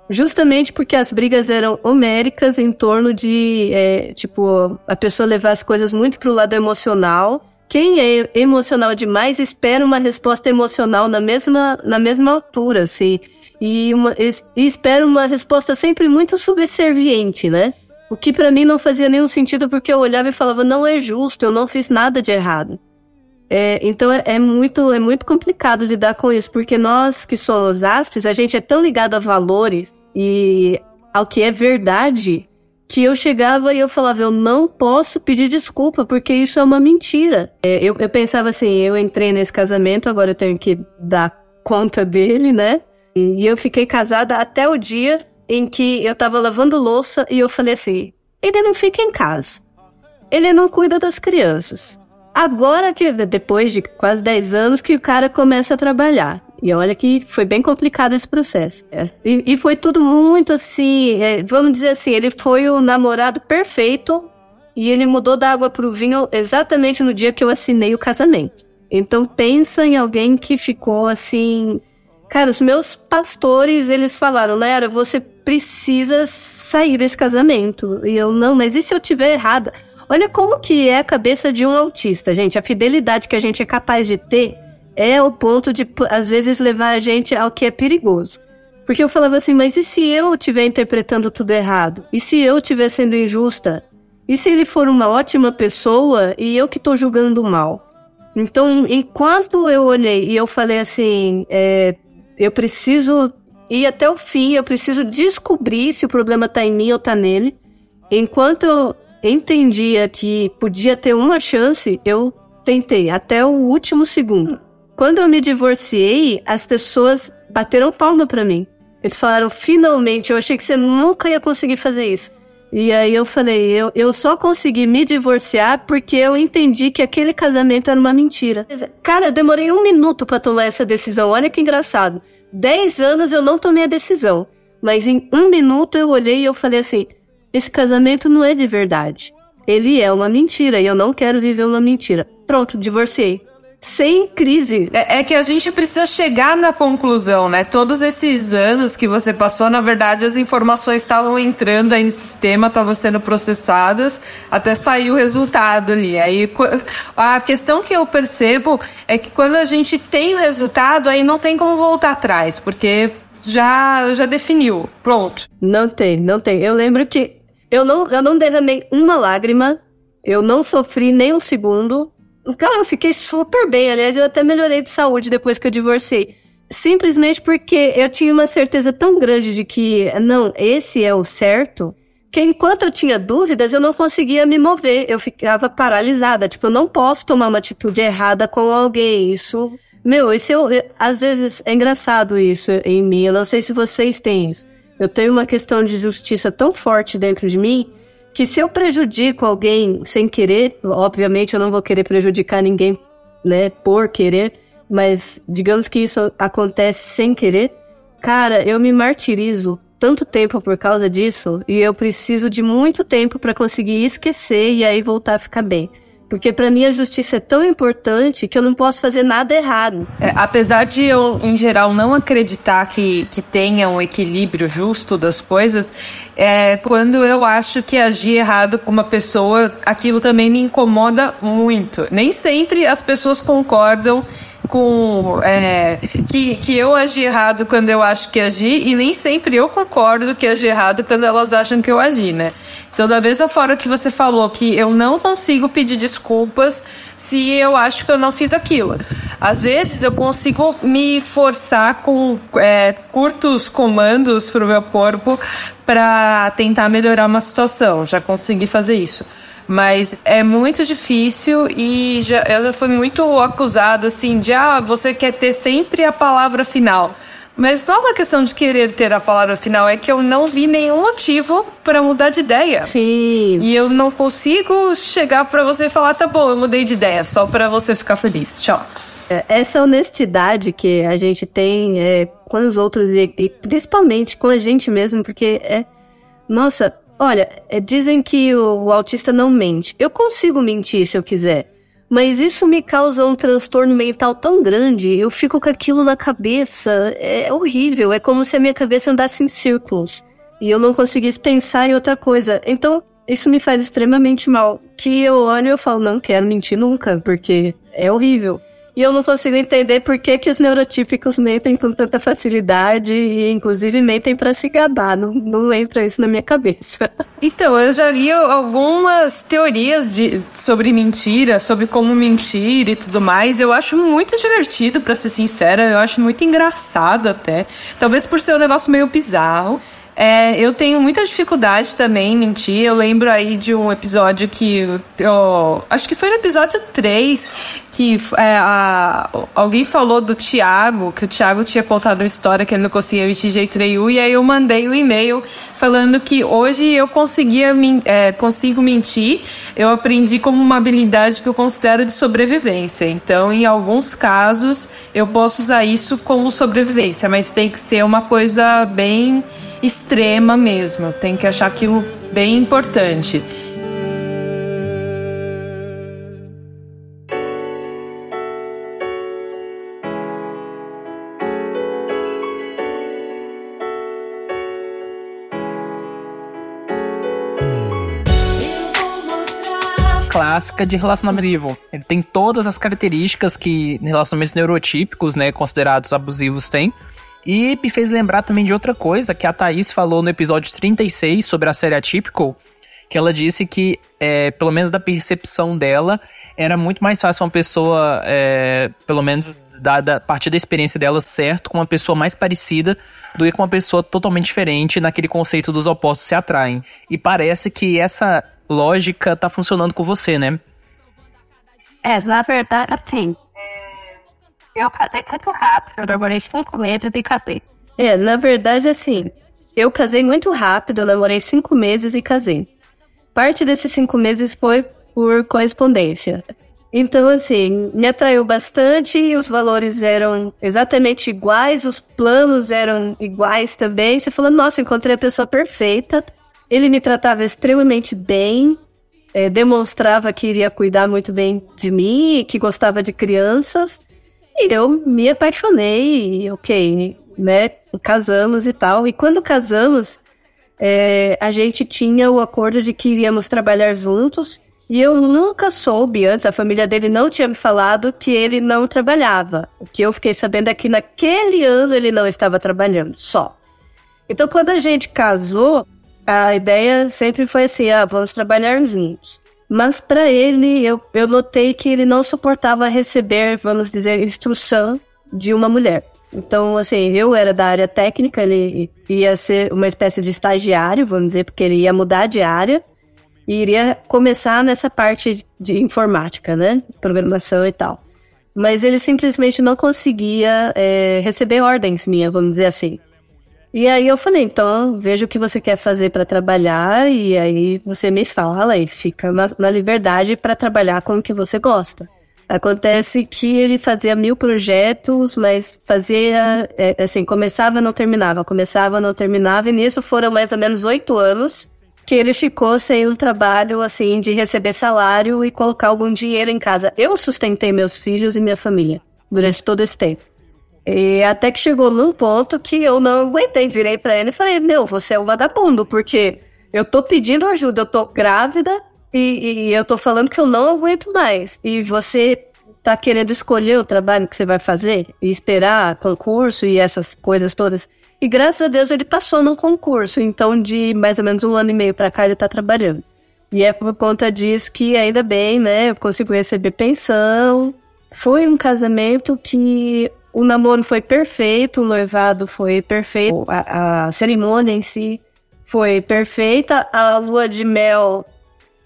justamente porque as brigas eram homéricas em torno de, é, tipo, a pessoa levar as coisas muito pro lado emocional quem é emocional demais espera uma resposta emocional na mesma, na mesma altura, assim. E, uma, e espera uma resposta sempre muito subserviente, né? O que para mim não fazia nenhum sentido porque eu olhava e falava, não é justo, eu não fiz nada de errado. É, então é, é, muito, é muito complicado lidar com isso, porque nós que somos aspes, a gente é tão ligado a valores e ao que é verdade, que eu chegava e eu falava, eu não posso pedir desculpa, porque isso é uma mentira. É, eu, eu pensava assim, eu entrei nesse casamento, agora eu tenho que dar conta dele, né? E eu fiquei casada até o dia em que eu tava lavando louça e eu falei assim: ele não fica em casa. Ele não cuida das crianças. Agora que, depois de quase 10 anos, que o cara começa a trabalhar. E olha que foi bem complicado esse processo. É. E, e, foi tudo muito assim, é, vamos dizer assim, ele foi o namorado perfeito e ele mudou da água pro vinho exatamente no dia que eu assinei o casamento. Então pensa em alguém que ficou assim. Cara, os meus pastores, eles falaram, Lera, você precisa sair desse casamento. E eu, não, mas e se eu tiver errada? Olha como que é a cabeça de um autista, gente. A fidelidade que a gente é capaz de ter é o ponto de, às vezes, levar a gente ao que é perigoso. Porque eu falava assim, mas e se eu estiver interpretando tudo errado? E se eu estiver sendo injusta? E se ele for uma ótima pessoa e eu que estou julgando mal? Então, enquanto eu olhei e eu falei assim, é, eu preciso ir até o fim, eu preciso descobrir se o problema está em mim ou está nele. Enquanto eu entendia que podia ter uma chance, eu tentei até o último segundo. Quando eu me divorciei, as pessoas bateram palma para mim. Eles falaram, finalmente, eu achei que você nunca ia conseguir fazer isso. E aí eu falei, eu, eu só consegui me divorciar porque eu entendi que aquele casamento era uma mentira. Cara, eu demorei um minuto para tomar essa decisão. Olha que engraçado. 10 anos eu não tomei a decisão. Mas em um minuto eu olhei e eu falei assim: esse casamento não é de verdade. Ele é uma mentira e eu não quero viver uma mentira. Pronto, divorciei. Sem crise. É, é, que a gente precisa chegar na conclusão, né? Todos esses anos que você passou, na verdade, as informações estavam entrando aí no sistema, estavam sendo processadas, até sair o resultado ali. Aí a questão que eu percebo é que quando a gente tem o resultado, aí não tem como voltar atrás, porque já, já definiu. Pronto. Não tem, não tem. Eu lembro que eu não, eu não derramei uma lágrima, eu não sofri nem um segundo. Cara, eu fiquei super bem. Aliás, eu até melhorei de saúde depois que eu divorciei. Simplesmente porque eu tinha uma certeza tão grande de que, não, esse é o certo, que enquanto eu tinha dúvidas, eu não conseguia me mover. Eu ficava paralisada. Tipo, eu não posso tomar uma atitude errada com alguém. Isso. Meu, isso eu, eu, às vezes é engraçado isso em mim. Eu não sei se vocês têm isso. Eu tenho uma questão de justiça tão forte dentro de mim que se eu prejudico alguém sem querer, obviamente eu não vou querer prejudicar ninguém, né, por querer, mas digamos que isso acontece sem querer, cara, eu me martirizo tanto tempo por causa disso e eu preciso de muito tempo para conseguir esquecer e aí voltar a ficar bem. Porque para mim a justiça é tão importante que eu não posso fazer nada errado. É, apesar de eu, em geral, não acreditar que, que tenha um equilíbrio justo das coisas, é, quando eu acho que agir errado com uma pessoa, aquilo também me incomoda muito. Nem sempre as pessoas concordam com é, que, que eu agi errado quando eu acho que agi e nem sempre eu concordo que agi errado quando elas acham que eu agi, né? Então, da mesma forma que você falou que eu não consigo pedir desculpas se eu acho que eu não fiz aquilo. Às vezes eu consigo me forçar com é, curtos comandos para o meu corpo para tentar melhorar uma situação. Já consegui fazer isso. Mas é muito difícil e já, ela foi muito acusada assim de ah, você quer ter sempre a palavra final. Mas não é uma questão de querer ter a palavra final, é que eu não vi nenhum motivo para mudar de ideia. Sim. E eu não consigo chegar para você e falar, tá bom, eu mudei de ideia, só para você ficar feliz. Tchau. É, essa honestidade que a gente tem é, com os outros e, e principalmente com a gente mesmo, porque é. Nossa, olha, é, dizem que o, o autista não mente. Eu consigo mentir se eu quiser. Mas isso me causa um transtorno mental tão grande, eu fico com aquilo na cabeça. É horrível, é como se a minha cabeça andasse em círculos. E eu não conseguisse pensar em outra coisa. Então, isso me faz extremamente mal. Que eu olho e eu falo, não quero mentir nunca, porque é horrível. E eu não consigo entender por que, que os neurotípicos mentem com tanta facilidade e, inclusive, mentem para se gabar. Não, não entra isso na minha cabeça. Então, eu já li algumas teorias de, sobre mentira, sobre como mentir e tudo mais. Eu acho muito divertido, para ser sincera. Eu acho muito engraçado até. Talvez por ser um negócio meio bizarro. É, eu tenho muita dificuldade também em mentir. Eu lembro aí de um episódio que. Eu, acho que foi no episódio 3 que é, a, alguém falou do Thiago, que o Thiago tinha contado uma história que ele não conseguia vestir de jeito nenhum, e aí eu mandei um e-mail falando que hoje eu conseguia é, consigo mentir. Eu aprendi como uma habilidade que eu considero de sobrevivência. Então, em alguns casos, eu posso usar isso como sobrevivência, mas tem que ser uma coisa bem extrema mesmo. Tem que achar aquilo bem importante. clássica de relacionamento abusivo. Ele tem todas as características que relacionamentos neurotípicos, né, considerados abusivos têm. E me fez lembrar também de outra coisa que a Thaís falou no episódio 36 sobre a série Atypical, que ela disse que, é, pelo menos da percepção dela, era muito mais fácil uma pessoa, é, pelo menos da, a partir da experiência dela, certo, com uma pessoa mais parecida do que com uma pessoa totalmente diferente naquele conceito dos opostos se atraem. E parece que essa lógica tá funcionando com você, né? É, na verdade, assim, eu casei muito rápido, eu demorei cinco meses e casei. É, na verdade, assim, eu casei muito rápido, eu namorei cinco meses e casei. Parte desses cinco meses foi por correspondência. Então, assim, me atraiu bastante os valores eram exatamente iguais, os planos eram iguais também. Você falou, nossa, encontrei a pessoa perfeita. Ele me tratava extremamente bem, é, demonstrava que iria cuidar muito bem de mim, que gostava de crianças. E eu me apaixonei, ok, né? Casamos e tal. E quando casamos, é, a gente tinha o acordo de que iríamos trabalhar juntos. E eu nunca soube antes, a família dele não tinha me falado que ele não trabalhava. O que eu fiquei sabendo é que naquele ano ele não estava trabalhando, só. Então, quando a gente casou, a ideia sempre foi assim: ah, vamos trabalhar juntos. Mas para ele, eu, eu notei que ele não suportava receber, vamos dizer, instrução de uma mulher. Então, assim, eu era da área técnica, ele ia ser uma espécie de estagiário, vamos dizer, porque ele ia mudar de área e iria começar nessa parte de informática, né? Programação e tal. Mas ele simplesmente não conseguia é, receber ordens minhas, vamos dizer assim. E aí eu falei, então veja o que você quer fazer para trabalhar e aí você me fala e fica na, na liberdade para trabalhar com o que você gosta. Acontece que ele fazia mil projetos, mas fazia, é, assim, começava não terminava, começava não terminava, e nisso foram mais ou menos oito anos que ele ficou sem um trabalho, assim, de receber salário e colocar algum dinheiro em casa. Eu sustentei meus filhos e minha família durante todo esse tempo. E até que chegou num ponto que eu não aguentei, virei para ele e falei: Meu, você é um vagabundo, porque eu tô pedindo ajuda, eu tô grávida e, e eu tô falando que eu não aguento mais. E você tá querendo escolher o trabalho que você vai fazer e esperar concurso e essas coisas todas. E graças a Deus ele passou num concurso, então de mais ou menos um ano e meio para cá ele tá trabalhando. E é por conta disso que ainda bem, né, eu consigo receber pensão. Foi um casamento que o namoro foi perfeito, o noivado foi perfeito, a, a cerimônia em si foi perfeita, a lua de mel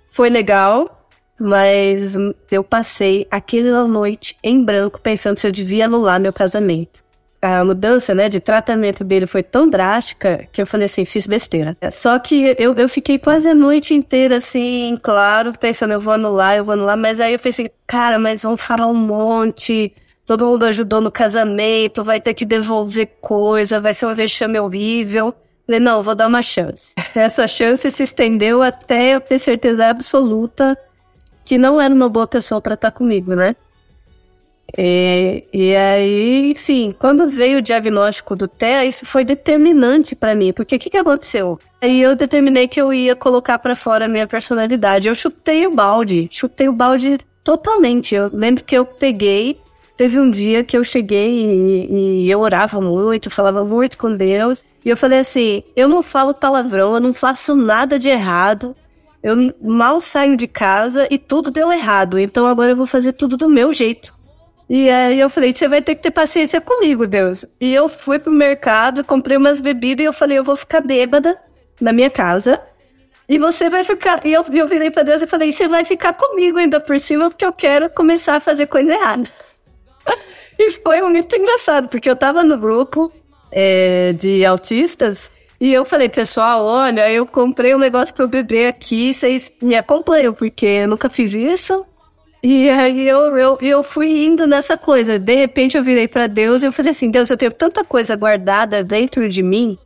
foi legal, mas eu passei aquela noite em branco pensando se eu devia anular meu casamento. A mudança, né, de tratamento dele foi tão drástica que eu falei assim, fiz besteira. Só que eu, eu fiquei quase a noite inteira assim, claro, pensando, eu vou anular, eu vou anular, mas aí eu pensei, cara, mas vão falar um monte, todo mundo ajudou no casamento, vai ter que devolver coisa, vai ser um vexame horrível. Falei, não, vou dar uma chance. Essa chance se estendeu até eu ter certeza absoluta que não era uma boa pessoa para estar comigo, né? E, e aí, enfim, quando veio o diagnóstico do TEA, isso foi determinante para mim, porque o que, que aconteceu? Aí eu determinei que eu ia colocar para fora a minha personalidade. Eu chutei o balde, chutei o balde totalmente. Eu lembro que eu peguei, teve um dia que eu cheguei e, e eu orava muito, falava muito com Deus, e eu falei assim: eu não falo palavrão, eu não faço nada de errado. Eu mal saio de casa e tudo deu errado. Então agora eu vou fazer tudo do meu jeito. E aí eu falei, você vai ter que ter paciência comigo, Deus. E eu fui pro mercado, comprei umas bebidas e eu falei, eu vou ficar bêbada na minha casa. E você vai ficar. E eu, eu virei pra Deus e falei, você vai ficar comigo ainda por cima, porque eu quero começar a fazer coisa errada. e foi muito engraçado, porque eu tava no grupo é, de autistas. E eu falei, pessoal, olha, eu comprei um negócio pra eu beber aqui, vocês me acompanham, porque eu nunca fiz isso. E aí eu, eu, eu fui indo nessa coisa. De repente eu virei para Deus e eu falei assim: Deus, eu tenho tanta coisa guardada dentro de mim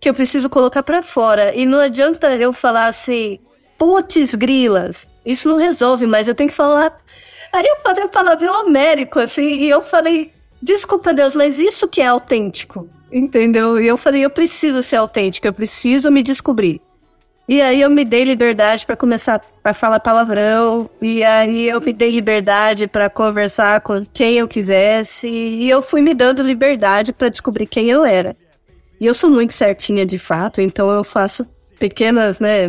que eu preciso colocar para fora. E não adianta eu falar assim, putz, grilas. Isso não resolve, mas eu tenho que falar. Aí eu falei a palavra homérico, assim, e eu falei: desculpa, Deus, mas isso que é autêntico. Entendeu? E eu falei: eu preciso ser autêntico, eu preciso me descobrir. E aí eu me dei liberdade para começar a falar palavrão, e aí eu me dei liberdade para conversar com quem eu quisesse, e eu fui me dando liberdade para descobrir quem eu era. E eu sou muito certinha de fato, então eu faço pequenas, né,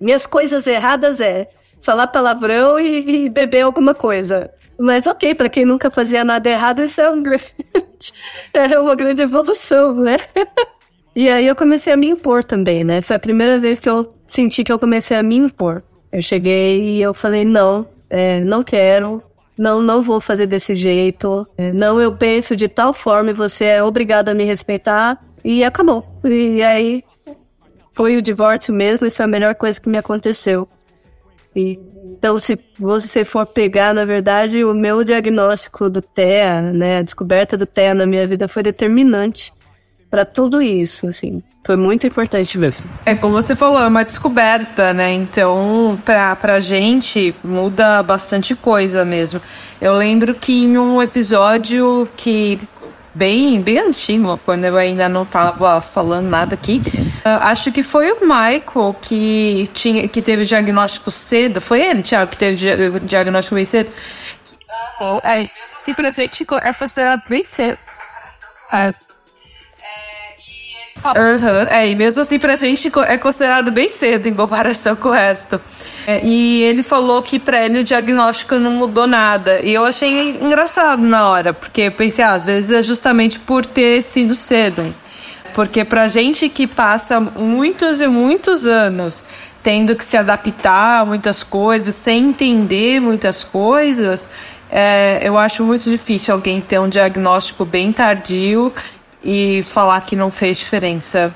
minhas coisas erradas é falar palavrão e, e beber alguma coisa. Mas ok, para quem nunca fazia nada errado, isso é, um grande, é uma grande evolução, né? E aí eu comecei a me impor também, né? Foi a primeira vez que eu senti que eu comecei a me impor. Eu cheguei e eu falei, não, é, não quero, não, não vou fazer desse jeito, é, não, eu penso de tal forma e você é obrigado a me respeitar, e acabou. E aí foi o divórcio mesmo, isso é a melhor coisa que me aconteceu. E, então, se você for pegar, na verdade, o meu diagnóstico do TEA, né, a descoberta do TEA na minha vida foi determinante para tudo isso, assim. Foi muito importante mesmo. É como você falou, é uma descoberta, né? Então, pra, pra gente, muda bastante coisa mesmo. Eu lembro que em um episódio que bem, bem antigo, quando eu ainda não estava falando nada aqui. Uh, acho que foi o Michael que, tinha, que teve o diagnóstico cedo. Foi ele, Thiago, que teve o diagnóstico bem cedo? É, simplesmente é considerado bem cedo. É, Uhum. É, e mesmo assim pra gente é considerado bem cedo em comparação com o resto. É, e ele falou que pra ele o diagnóstico não mudou nada. E eu achei engraçado na hora, porque eu pensei, ah, às vezes é justamente por ter sido cedo. Porque pra gente que passa muitos e muitos anos tendo que se adaptar a muitas coisas, sem entender muitas coisas, é, eu acho muito difícil alguém ter um diagnóstico bem tardio e falar que não fez diferença.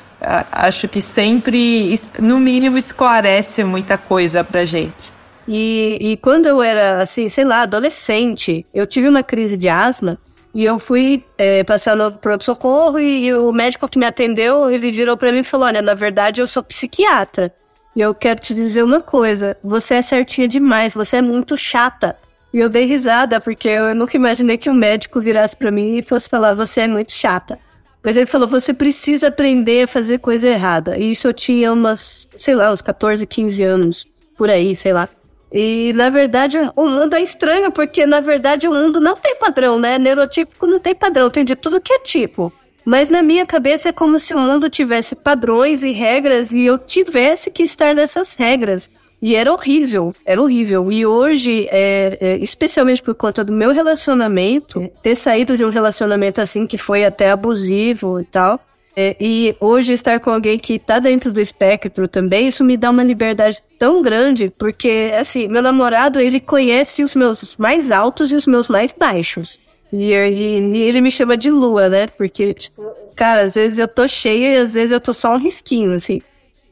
Acho que sempre, no mínimo, esclarece muita coisa pra gente. E, e quando eu era, assim, sei lá, adolescente, eu tive uma crise de asma e eu fui é, no pronto-socorro e, e, o médico que me atendeu, ele virou para mim e falou, olha, na verdade eu sou psiquiatra. E eu quero te dizer uma coisa, você é certinha demais, você é muito chata. E eu dei risada, porque eu nunca imaginei que um médico virasse para mim e fosse falar, você é muito chata. Mas ele falou: você precisa aprender a fazer coisa errada. E isso eu tinha umas, sei lá, uns 14, 15 anos, por aí, sei lá. E na verdade o mundo é estranho, porque na verdade o mundo não tem padrão, né? Neurotípico não tem padrão, tem de tudo que é tipo. Mas na minha cabeça é como se o mundo tivesse padrões e regras e eu tivesse que estar nessas regras. E era horrível, era horrível. E hoje, é, é, especialmente por conta do meu relacionamento, ter saído de um relacionamento assim que foi até abusivo e tal, é, e hoje estar com alguém que tá dentro do espectro também, isso me dá uma liberdade tão grande, porque, assim, meu namorado, ele conhece os meus mais altos e os meus mais baixos. E, e, e ele me chama de lua, né? Porque, tipo, cara, às vezes eu tô cheia e às vezes eu tô só um risquinho, assim.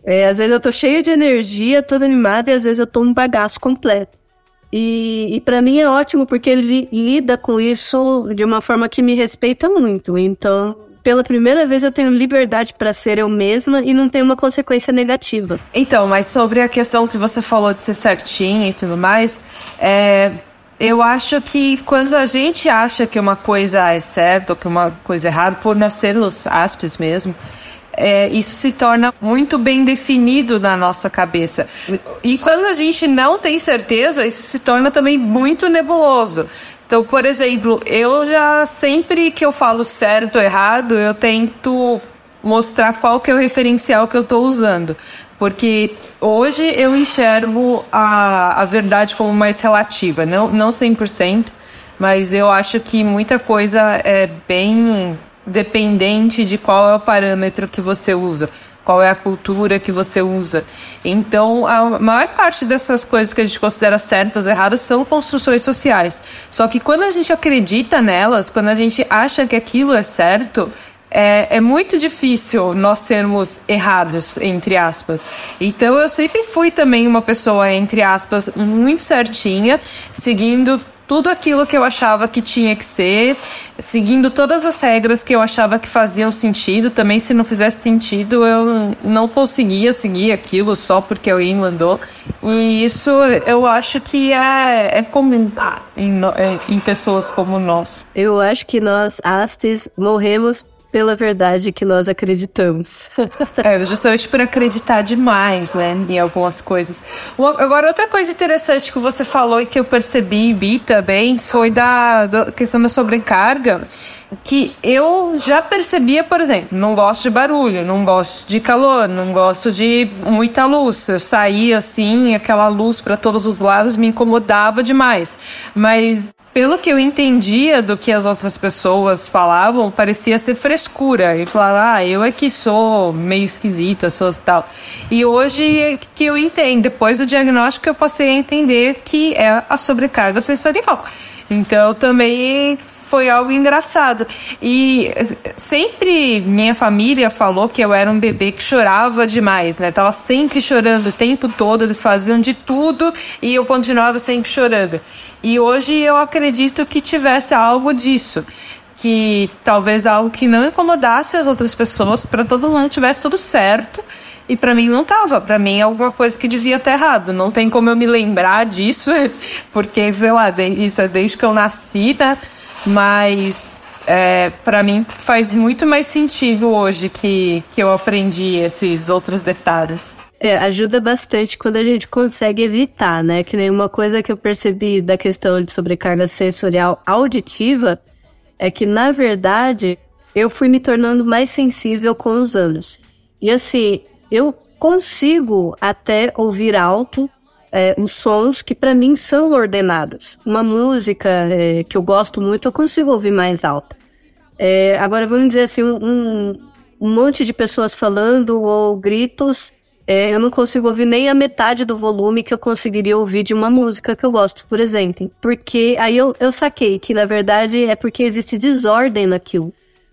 É, às vezes eu tô cheia de energia, toda animada, e às vezes eu tô um bagaço completo. E, e para mim é ótimo porque ele lida com isso de uma forma que me respeita muito. Então, pela primeira vez eu tenho liberdade para ser eu mesma e não tem uma consequência negativa. Então, mas sobre a questão que você falou de ser certinha e tudo mais, é, Eu acho que quando a gente acha que uma coisa é certa ou que uma coisa é errada, por nós sermos aspas mesmo, é, isso se torna muito bem definido na nossa cabeça. E quando a gente não tem certeza, isso se torna também muito nebuloso. Então, por exemplo, eu já sempre que eu falo certo ou errado, eu tento mostrar qual que é o referencial que eu estou usando. Porque hoje eu enxergo a, a verdade como mais relativa, não, não 100%, mas eu acho que muita coisa é bem dependente de qual é o parâmetro que você usa, qual é a cultura que você usa. Então, a maior parte dessas coisas que a gente considera certas ou erradas são construções sociais. Só que quando a gente acredita nelas, quando a gente acha que aquilo é certo, é, é, muito difícil nós sermos errados, entre aspas. Então eu sempre fui também uma pessoa, entre aspas, muito certinha, seguindo tudo aquilo que eu achava que tinha que ser, seguindo todas as regras que eu achava que faziam sentido. Também, se não fizesse sentido, eu não conseguia seguir aquilo só porque alguém mandou. E isso eu acho que é, é comum em, em pessoas como nós. Eu acho que nós, aspes, morremos pela verdade que nós acreditamos. é, justamente por acreditar demais, né, em algumas coisas. Agora, outra coisa interessante que você falou e que eu percebi, Bi, também, foi da, da questão da sobrecarga que eu já percebia, por exemplo, não gosto de barulho, não gosto de calor, não gosto de muita luz. Eu saía assim, aquela luz para todos os lados me incomodava demais. Mas pelo que eu entendia do que as outras pessoas falavam, parecia ser frescura. E falar, ah, eu é que sou meio esquisita, sou tal. E hoje que eu entendo, depois do diagnóstico, eu passei a entender que é a sobrecarga sensorial. Então também foi algo engraçado. E sempre minha família falou que eu era um bebê que chorava demais, né? Tava sempre chorando o tempo todo, eles faziam de tudo e eu continuava sempre chorando. E hoje eu acredito que tivesse algo disso que talvez algo que não incomodasse as outras pessoas, para todo mundo tivesse tudo certo. E para mim não tava, para mim é alguma coisa que devia estar errado. Não tem como eu me lembrar disso, porque sei lá, isso é desde que eu nasci, né? Mas é, para mim faz muito mais sentido hoje que, que eu aprendi esses outros detalhes. É, ajuda bastante quando a gente consegue evitar, né? Que nem uma coisa que eu percebi da questão de sobrecarga sensorial auditiva é que, na verdade, eu fui me tornando mais sensível com os anos. E assim, eu consigo até ouvir alto é, os sons que para mim são ordenados. Uma música é, que eu gosto muito, eu consigo ouvir mais alta. É, agora, vamos dizer assim, um, um monte de pessoas falando ou gritos, é, eu não consigo ouvir nem a metade do volume que eu conseguiria ouvir de uma música que eu gosto, por exemplo. Porque aí eu, eu saquei que, na verdade, é porque existe desordem naquilo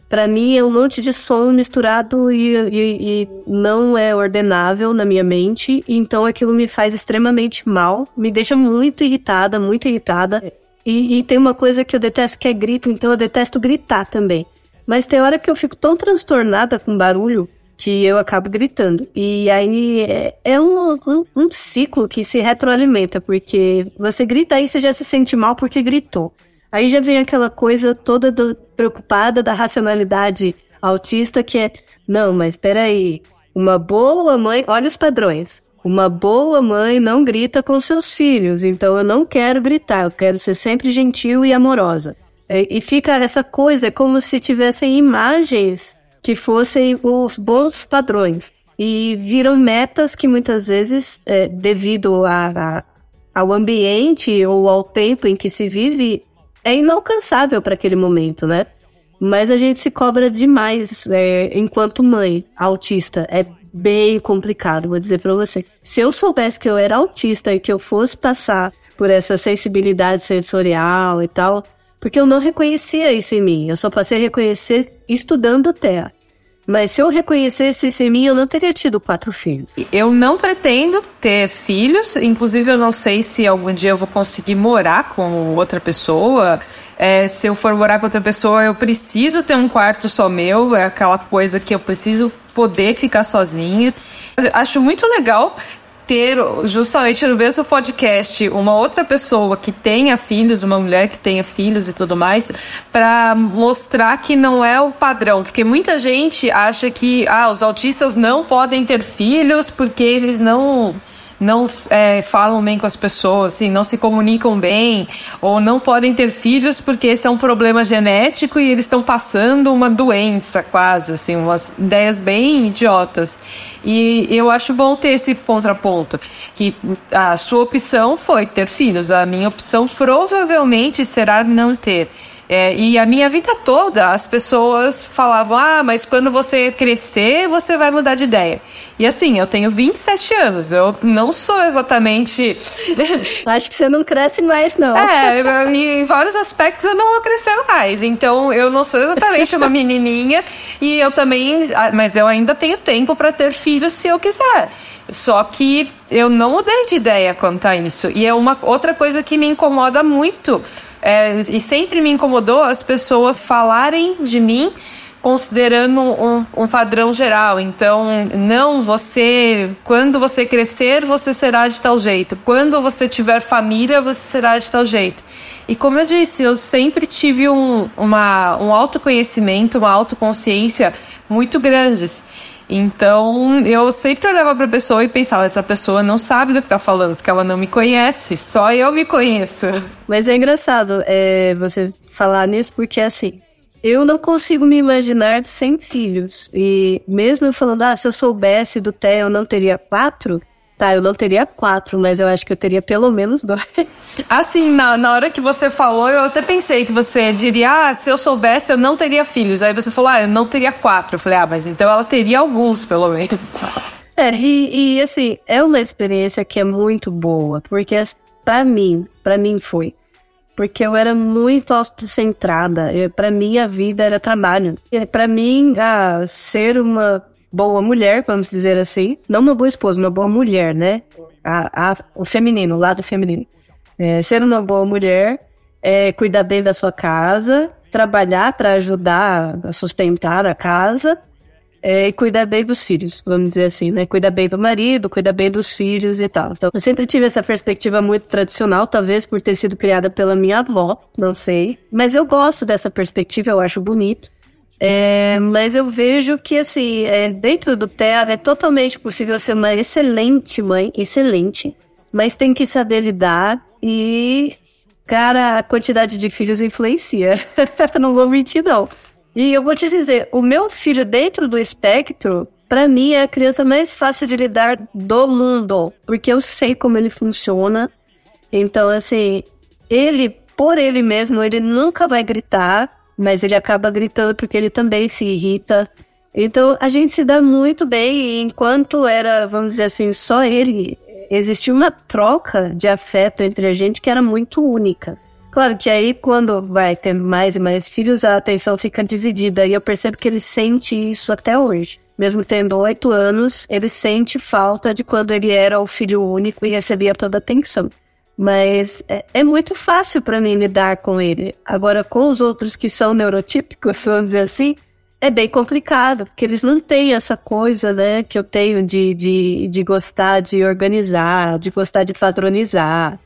para mim é um monte de som misturado e, e, e, não é ordenável na minha mente, então aquilo me faz extremamente mal, me deixa muito irritada, muito irritada. E, e, tem uma coisa que eu detesto que é grito, então eu detesto gritar também. Mas tem hora que eu fico tão transtornada com barulho que eu acabo gritando. E aí é, é um, um, um ciclo que se retroalimenta, porque você grita e você já se sente mal porque gritou. Aí já vem aquela coisa toda do, preocupada da racionalidade autista que é, não, mas peraí, uma boa mãe, olha os padrões. Uma boa mãe não grita com seus filhos, então eu não quero gritar, eu quero ser sempre gentil e amorosa. E, e fica essa coisa como se tivessem imagens que fossem os bons padrões. E viram metas que muitas vezes, é, devido a, a, ao ambiente ou ao tempo em que se vive, é inalcançável para aquele momento, né? Mas a gente se cobra demais é, enquanto mãe autista. É bem complicado, vou dizer para você. Se eu soubesse que eu era autista e que eu fosse passar por essa sensibilidade sensorial e tal, porque eu não reconhecia isso em mim. Eu só passei a reconhecer estudando TEA. Mas se eu reconhecesse isso em mim, eu não teria tido quatro filhos. Eu não pretendo ter filhos, inclusive eu não sei se algum dia eu vou conseguir morar com outra pessoa. É, se eu for morar com outra pessoa, eu preciso ter um quarto só meu, é aquela coisa que eu preciso poder ficar sozinha. Eu acho muito legal ter justamente no mesmo podcast uma outra pessoa que tenha filhos, uma mulher que tenha filhos e tudo mais, para mostrar que não é o padrão, porque muita gente acha que ah, os autistas não podem ter filhos porque eles não não é, falam bem com as pessoas, assim, não se comunicam bem, ou não podem ter filhos porque esse é um problema genético e eles estão passando uma doença quase, assim, umas ideias bem idiotas. E eu acho bom ter esse contraponto, que a sua opção foi ter filhos, a minha opção provavelmente será não ter. É, e a minha vida toda as pessoas falavam: ah, mas quando você crescer, você vai mudar de ideia. E assim, eu tenho 27 anos, eu não sou exatamente. Acho que você não cresce mais, não. É, em vários aspectos eu não vou crescer mais. Então eu não sou exatamente uma menininha e eu também. Ah, mas eu ainda tenho tempo para ter filhos se eu quiser. Só que eu não mudei de ideia quanto a isso. E é uma outra coisa que me incomoda muito é, e sempre me incomodou as pessoas falarem de mim considerando um, um, padrão geral. Então, não você, quando você crescer, você será de tal jeito. Quando você tiver família, você será de tal jeito. E como eu disse, eu sempre tive um, uma, um autoconhecimento, uma autoconsciência muito grandes. Então, eu sempre olhava para pessoa e pensava: essa pessoa não sabe do que está falando, porque ela não me conhece, só eu me conheço. Mas é engraçado é, você falar nisso, porque assim, eu não consigo me imaginar sem filhos. E mesmo eu falando, ah, se eu soubesse do Té, eu não teria quatro. Tá, eu não teria quatro, mas eu acho que eu teria pelo menos dois. Assim, na, na hora que você falou, eu até pensei que você diria, ah, se eu soubesse, eu não teria filhos. Aí você falou, ah, eu não teria quatro. Eu falei, ah, mas então ela teria alguns, pelo menos. É, e, e assim, é uma experiência que é muito boa, porque para mim, para mim foi. Porque eu era muito autocentrada. Para mim, a vida era trabalho. Para mim, ah, ser uma boa mulher, vamos dizer assim. Não uma boa esposa, uma boa mulher, né? A, a, o feminino, o lado feminino. É, ser uma boa mulher, é, cuidar bem da sua casa, trabalhar para ajudar a sustentar a casa é, e cuidar bem dos filhos, vamos dizer assim, né? Cuidar bem do marido, cuidar bem dos filhos e tal. Então, eu sempre tive essa perspectiva muito tradicional, talvez por ter sido criada pela minha avó, não sei. Mas eu gosto dessa perspectiva, eu acho bonito. É, mas eu vejo que, assim, é, dentro do TEA é totalmente possível ser uma excelente mãe, excelente, mas tem que saber lidar e, cara, a quantidade de filhos influencia. não vou mentir, não. E eu vou te dizer, o meu filho dentro do espectro, para mim, é a criança mais fácil de lidar do mundo, porque eu sei como ele funciona. Então, assim, ele, por ele mesmo, ele nunca vai gritar, mas ele acaba gritando porque ele também se irrita. Então a gente se dá muito bem e enquanto era, vamos dizer assim, só ele, existia uma troca de afeto entre a gente que era muito única. Claro que aí quando vai tendo mais e mais filhos, a atenção fica dividida e eu percebo que ele sente isso até hoje. Mesmo tendo oito anos, ele sente falta de quando ele era o filho único e recebia toda a atenção. Mas é, é muito fácil para mim lidar com ele. Agora, com os outros que são neurotípicos, vamos dizer assim, é bem complicado, porque eles não têm essa coisa, né, que eu tenho de, de, de gostar de organizar, de gostar de padronizar.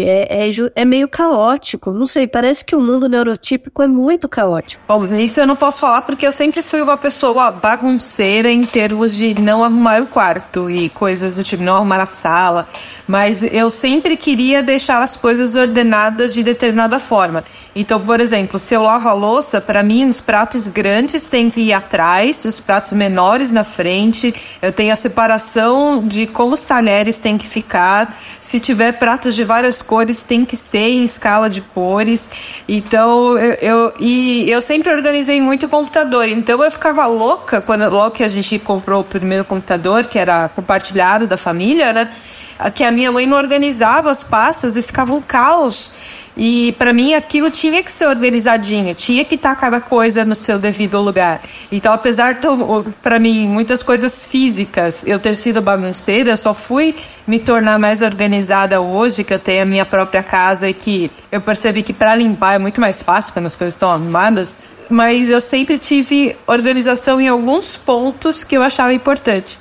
É, é, é, meio caótico. Não sei, parece que o mundo neurotípico é muito caótico. Bom, isso eu não posso falar porque eu sempre fui uma pessoa bagunceira em termos de não arrumar o quarto e coisas do tipo, não arrumar a sala. Mas eu sempre queria deixar as coisas ordenadas de determinada forma. Então, por exemplo, se eu lavo a louça, para mim os pratos grandes têm que ir atrás, os pratos menores na frente. Eu tenho a separação de como os talheres têm que ficar. Se tiver pratos de várias cores, tem que ser em escala de cores. Então, eu, eu e eu sempre organizei muito o computador. Então, eu ficava louca quando logo que a gente comprou o primeiro computador, que era compartilhado da família, né? Que a minha mãe não organizava as pastas e ficava um caos. E para mim aquilo tinha que ser organizadinho, tinha que estar cada coisa no seu devido lugar. Então, apesar de para mim muitas coisas físicas eu ter sido bagunceira, eu só fui me tornar mais organizada hoje que eu tenho a minha própria casa e que eu percebi que para limpar é muito mais fácil quando as coisas estão arrumadas. Mas eu sempre tive organização em alguns pontos que eu achava importante.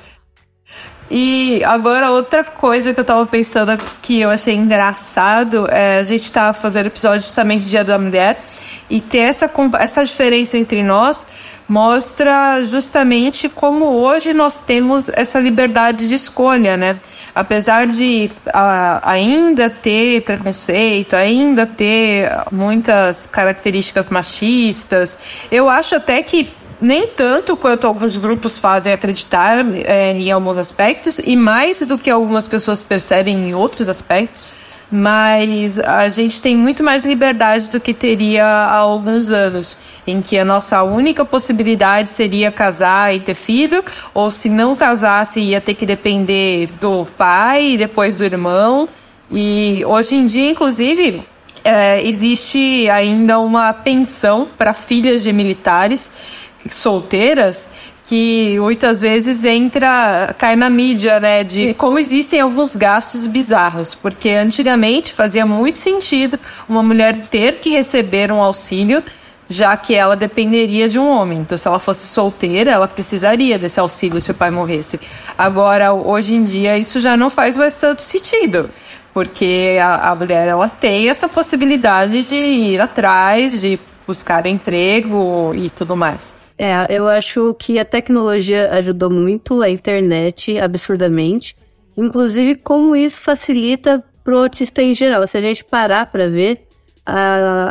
E agora outra coisa que eu tava pensando que eu achei engraçado, é, a gente tá fazendo episódio justamente Dia da Mulher e ter essa, essa diferença entre nós mostra justamente como hoje nós temos essa liberdade de escolha, né? Apesar de a, ainda ter preconceito, ainda ter muitas características machistas, eu acho até que nem tanto quanto alguns grupos fazem acreditar é, em alguns aspectos, e mais do que algumas pessoas percebem em outros aspectos. Mas a gente tem muito mais liberdade do que teria há alguns anos, em que a nossa única possibilidade seria casar e ter filho, ou se não casasse, ia ter que depender do pai e depois do irmão. E hoje em dia, inclusive, é, existe ainda uma pensão para filhas de militares solteiras que muitas vezes entra, cai na mídia, né, de como existem alguns gastos bizarros, porque antigamente fazia muito sentido uma mulher ter que receber um auxílio, já que ela dependeria de um homem. Então, se ela fosse solteira, ela precisaria desse auxílio se o pai morresse. Agora, hoje em dia, isso já não faz mais tanto sentido porque a, a mulher ela tem essa possibilidade de ir atrás, de buscar emprego e tudo mais. É, eu acho que a tecnologia ajudou muito a internet absurdamente. Inclusive, como isso facilita pro autista em geral. Se a gente parar para ver,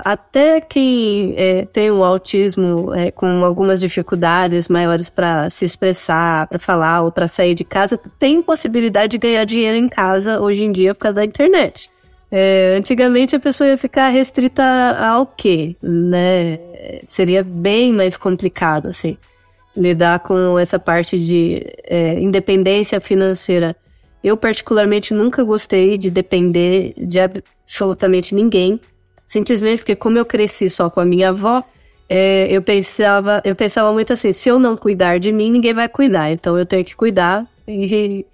até quem é, tem o autismo é, com algumas dificuldades maiores para se expressar, para falar ou para sair de casa, tem possibilidade de ganhar dinheiro em casa hoje em dia por causa da internet. É, antigamente a pessoa ia ficar restrita ao quê, né? Seria bem mais complicado, assim, lidar com essa parte de é, independência financeira. Eu, particularmente, nunca gostei de depender de absolutamente ninguém, simplesmente porque, como eu cresci só com a minha avó, é, eu, pensava, eu pensava muito assim: se eu não cuidar de mim, ninguém vai cuidar, então eu tenho que cuidar, e,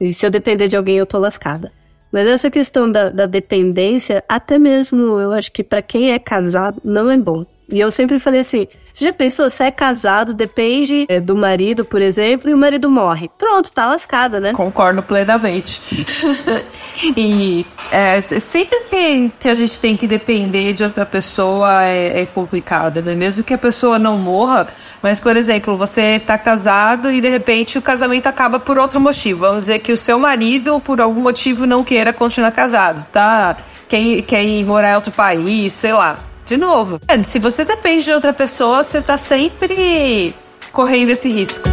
e se eu depender de alguém, eu tô lascada. Mas essa questão da, da dependência, até mesmo eu acho que para quem é casado, não é bom. E eu sempre falei assim: você já pensou, você é casado, depende é, do marido, por exemplo, e o marido morre. Pronto, tá lascada, né? Concordo plenamente. e é, sempre que, que, a gente tem que depender de outra pessoa é, é complicado, né? Mesmo que a pessoa não morra, mas, por exemplo, você tá casado e de repente o casamento acaba por outro motivo. Vamos dizer que o seu marido, por algum motivo, não queira continuar casado, tá? Quer, quer ir morar em outro país, sei lá de novo. Se você depende de outra pessoa, você tá sempre correndo esse risco.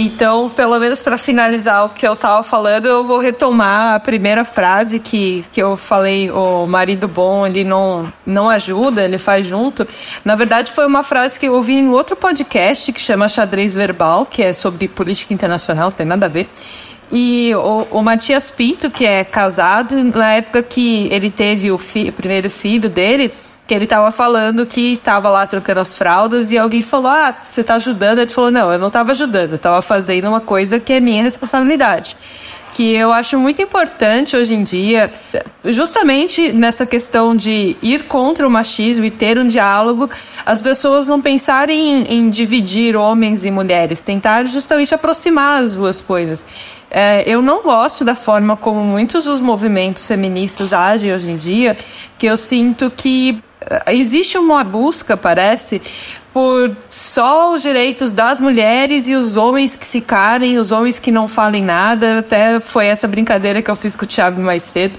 Então, pelo menos para finalizar o que eu tava falando, eu vou retomar a primeira frase que, que eu falei, o marido bom, ele não, não ajuda, ele faz junto. Na verdade, foi uma frase que eu ouvi em outro podcast que chama Xadrez Verbal, que é sobre política internacional, tem nada a ver. E o, o Matias Pinto, que é casado, na época que ele teve o, fi, o primeiro filho dele, que ele tava falando que tava lá trocando as fraldas e alguém falou: Ah, você tá ajudando? Ele falou: Não, eu não tava ajudando, eu tava fazendo uma coisa que é minha responsabilidade. Que eu acho muito importante hoje em dia, justamente nessa questão de ir contra o machismo e ter um diálogo, as pessoas não pensarem em, em dividir homens e mulheres, tentar justamente aproximar as duas coisas. É, eu não gosto da forma como muitos dos movimentos feministas agem hoje em dia, que eu sinto que é, existe uma busca, parece, por só os direitos das mulheres e os homens que se carem, os homens que não falem nada. Até foi essa brincadeira que eu fiz com o Thiago mais cedo,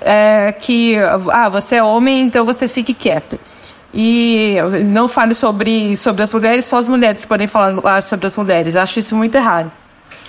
é, que ah, você é homem, então você fique quieto. E não fale sobre, sobre as mulheres, só as mulheres podem falar sobre as mulheres. Acho isso muito errado.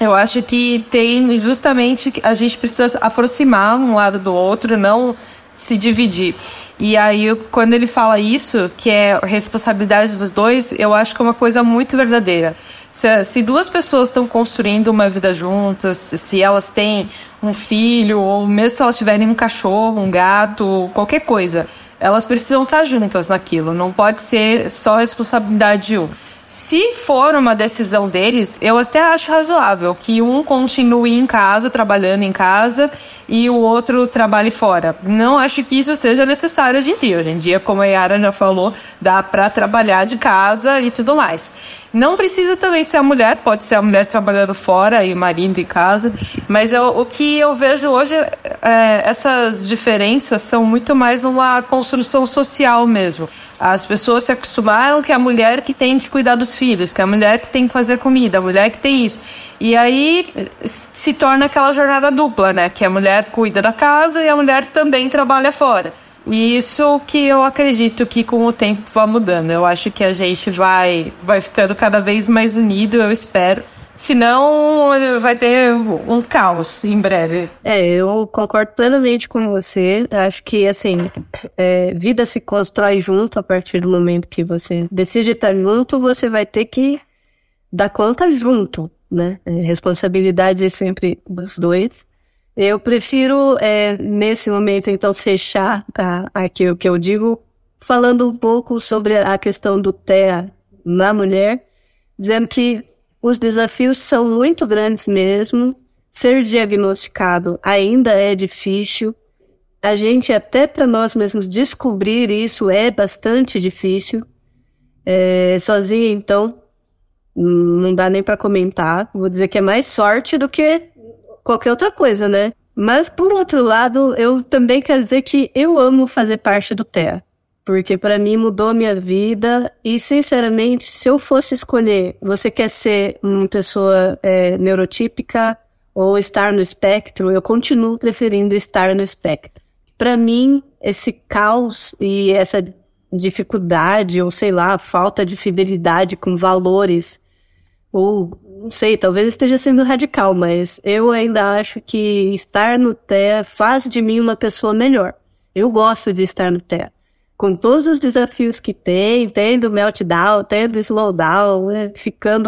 Eu acho que tem justamente a gente precisa aproximar um lado do outro, não se dividir. E aí, quando ele fala isso, que é responsabilidade dos dois, eu acho que é uma coisa muito verdadeira. Se, se duas pessoas estão construindo uma vida juntas, se elas têm um filho, ou mesmo se elas tiverem um cachorro, um gato, qualquer coisa, elas precisam estar juntas naquilo. Não pode ser só responsabilidade de um. Se for uma decisão deles, eu até acho razoável que um continue em casa, trabalhando em casa, e o outro trabalhe fora. Não acho que isso seja necessário hoje em dia. Hoje em dia, como a Yara já falou, dá para trabalhar de casa e tudo mais. Não precisa também ser a mulher, pode ser a mulher trabalhando fora e o marido em casa, mas eu, o que eu vejo hoje, é, essas diferenças são muito mais uma construção social mesmo. As pessoas se acostumaram que é a mulher que tem que cuidar dos filhos, que é a mulher que tem que fazer comida, a mulher que tem isso. E aí se torna aquela jornada dupla, né? Que a mulher cuida da casa e a mulher também trabalha fora. E isso que eu acredito que com o tempo vai mudando. Eu acho que a gente vai, vai ficando cada vez mais unido, eu espero. Senão vai ter um caos em breve. É, eu concordo plenamente com você. Acho que, assim, é, vida se constrói junto a partir do momento que você decide estar junto, você vai ter que dar conta junto, né? É, responsabilidade é sempre dos dois. Eu prefiro, é, nesse momento, então, fechar tá, aqui o que eu digo, falando um pouco sobre a questão do TEA na mulher, dizendo que os desafios são muito grandes mesmo. Ser diagnosticado ainda é difícil. A gente, até para nós mesmos descobrir isso, é bastante difícil. É, então, não dá nem para comentar. Vou dizer que é mais sorte do que qualquer outra coisa, né? Mas, por outro lado, eu também quero dizer que eu amo fazer parte do TEA porque para mim mudou a minha vida e sinceramente se eu fosse escolher você quer ser uma pessoa é, neurotípica ou estar no espectro eu continuo preferindo estar no espectro. Para mim esse caos e essa dificuldade ou sei lá falta de fidelidade com valores ou não sei talvez esteja sendo radical mas eu ainda acho que estar no TEA faz de mim uma pessoa melhor. Eu gosto de estar no TEA com todos os desafios que tem, tendo meltdown, tendo slowdown, né, ficando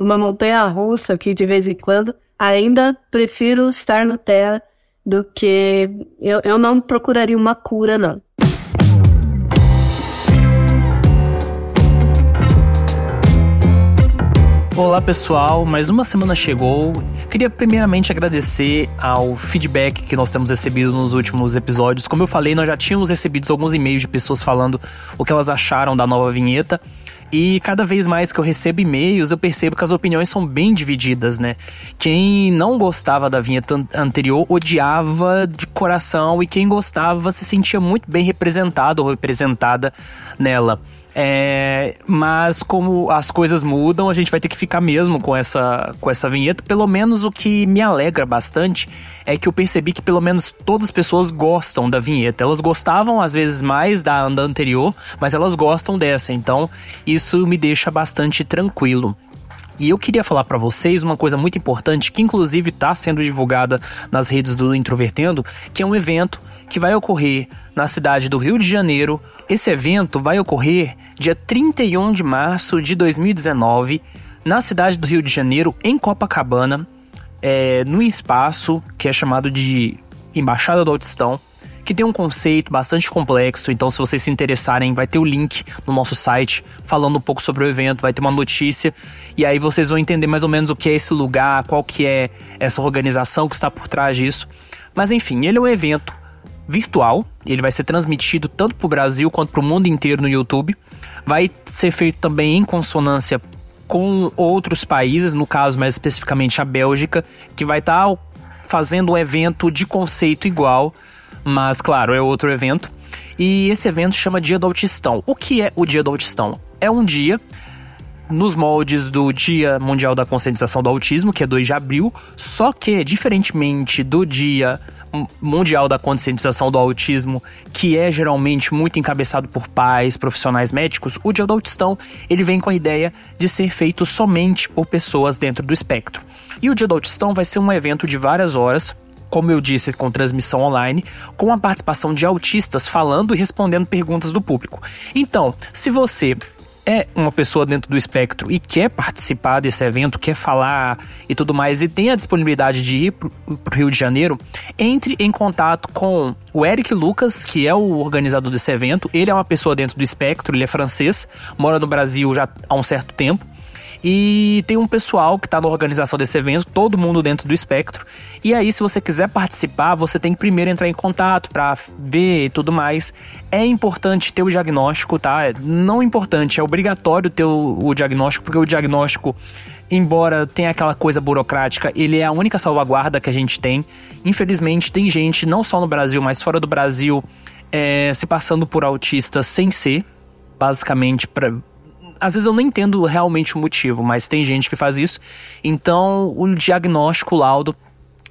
uma montanha russa aqui de vez em quando, ainda prefiro estar no Terra do que eu, eu não procuraria uma cura, não. Olá pessoal, mais uma semana chegou. Queria primeiramente agradecer ao feedback que nós temos recebido nos últimos episódios. Como eu falei, nós já tínhamos recebido alguns e-mails de pessoas falando o que elas acharam da nova vinheta. E cada vez mais que eu recebo e-mails, eu percebo que as opiniões são bem divididas, né? Quem não gostava da vinheta anterior odiava de coração e quem gostava se sentia muito bem representado ou representada nela. É, mas como as coisas mudam, a gente vai ter que ficar mesmo com essa, com essa vinheta. Pelo menos o que me alegra bastante é que eu percebi que pelo menos todas as pessoas gostam da vinheta. Elas gostavam às vezes mais da anda anterior, mas elas gostam dessa. Então isso me deixa bastante tranquilo. E eu queria falar para vocês uma coisa muito importante que inclusive está sendo divulgada nas redes do Introvertendo, que é um evento que vai ocorrer na cidade do Rio de Janeiro. Esse evento vai ocorrer dia 31 de março de 2019, na cidade do Rio de Janeiro, em Copacabana, é, no espaço que é chamado de Embaixada do Autistão, que tem um conceito bastante complexo. Então, se vocês se interessarem, vai ter o link no nosso site falando um pouco sobre o evento, vai ter uma notícia e aí vocês vão entender mais ou menos o que é esse lugar, qual que é essa organização que está por trás disso. Mas enfim, ele é um evento virtual. Ele vai ser transmitido tanto para o Brasil quanto para o mundo inteiro no YouTube. Vai ser feito também em consonância com outros países, no caso mais especificamente a Bélgica, que vai estar tá fazendo um evento de conceito igual, mas claro, é outro evento. E esse evento chama Dia do Autistão. O que é o Dia do Autistão? É um dia nos moldes do Dia Mundial da Conscientização do Autismo, que é 2 de abril, só que, diferentemente do Dia Mundial da Conscientização do Autismo, que é geralmente muito encabeçado por pais, profissionais médicos, o Dia do Autistão ele vem com a ideia de ser feito somente por pessoas dentro do espectro. E o Dia do Autistão vai ser um evento de várias horas, como eu disse, com transmissão online, com a participação de autistas falando e respondendo perguntas do público. Então, se você é uma pessoa dentro do espectro e quer participar desse evento, quer falar e tudo mais, e tem a disponibilidade de ir para o Rio de Janeiro, entre em contato com o Eric Lucas, que é o organizador desse evento. Ele é uma pessoa dentro do espectro, ele é francês, mora no Brasil já há um certo tempo. E tem um pessoal que está na organização desse evento, todo mundo dentro do espectro. E aí, se você quiser participar, você tem que primeiro entrar em contato para ver e tudo mais. É importante ter o diagnóstico, tá? Não importante, é obrigatório ter o, o diagnóstico, porque o diagnóstico, embora tenha aquela coisa burocrática, ele é a única salvaguarda que a gente tem. Infelizmente, tem gente, não só no Brasil, mas fora do Brasil, é, se passando por autista sem ser, basicamente, pra, às vezes eu não entendo realmente o motivo, mas tem gente que faz isso. Então, o diagnóstico, o laudo,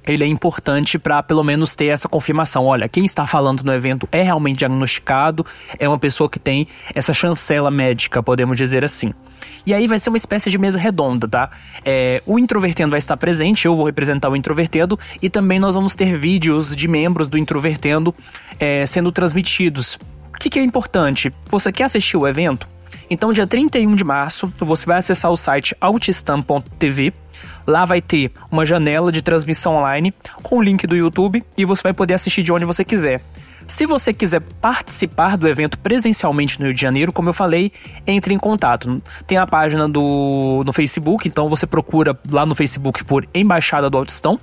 ele é importante para pelo menos ter essa confirmação. Olha, quem está falando no evento é realmente diagnosticado, é uma pessoa que tem essa chancela médica, podemos dizer assim. E aí vai ser uma espécie de mesa redonda, tá? É, o introvertendo vai estar presente, eu vou representar o introvertendo e também nós vamos ter vídeos de membros do introvertendo é, sendo transmitidos. O que, que é importante? Você quer assistir o evento? Então, dia 31 de março, você vai acessar o site autistam.tv. Lá vai ter uma janela de transmissão online com o link do YouTube e você vai poder assistir de onde você quiser. Se você quiser participar do evento presencialmente no Rio de Janeiro, como eu falei, entre em contato. Tem a página do no Facebook, então você procura lá no Facebook por Embaixada do Autistão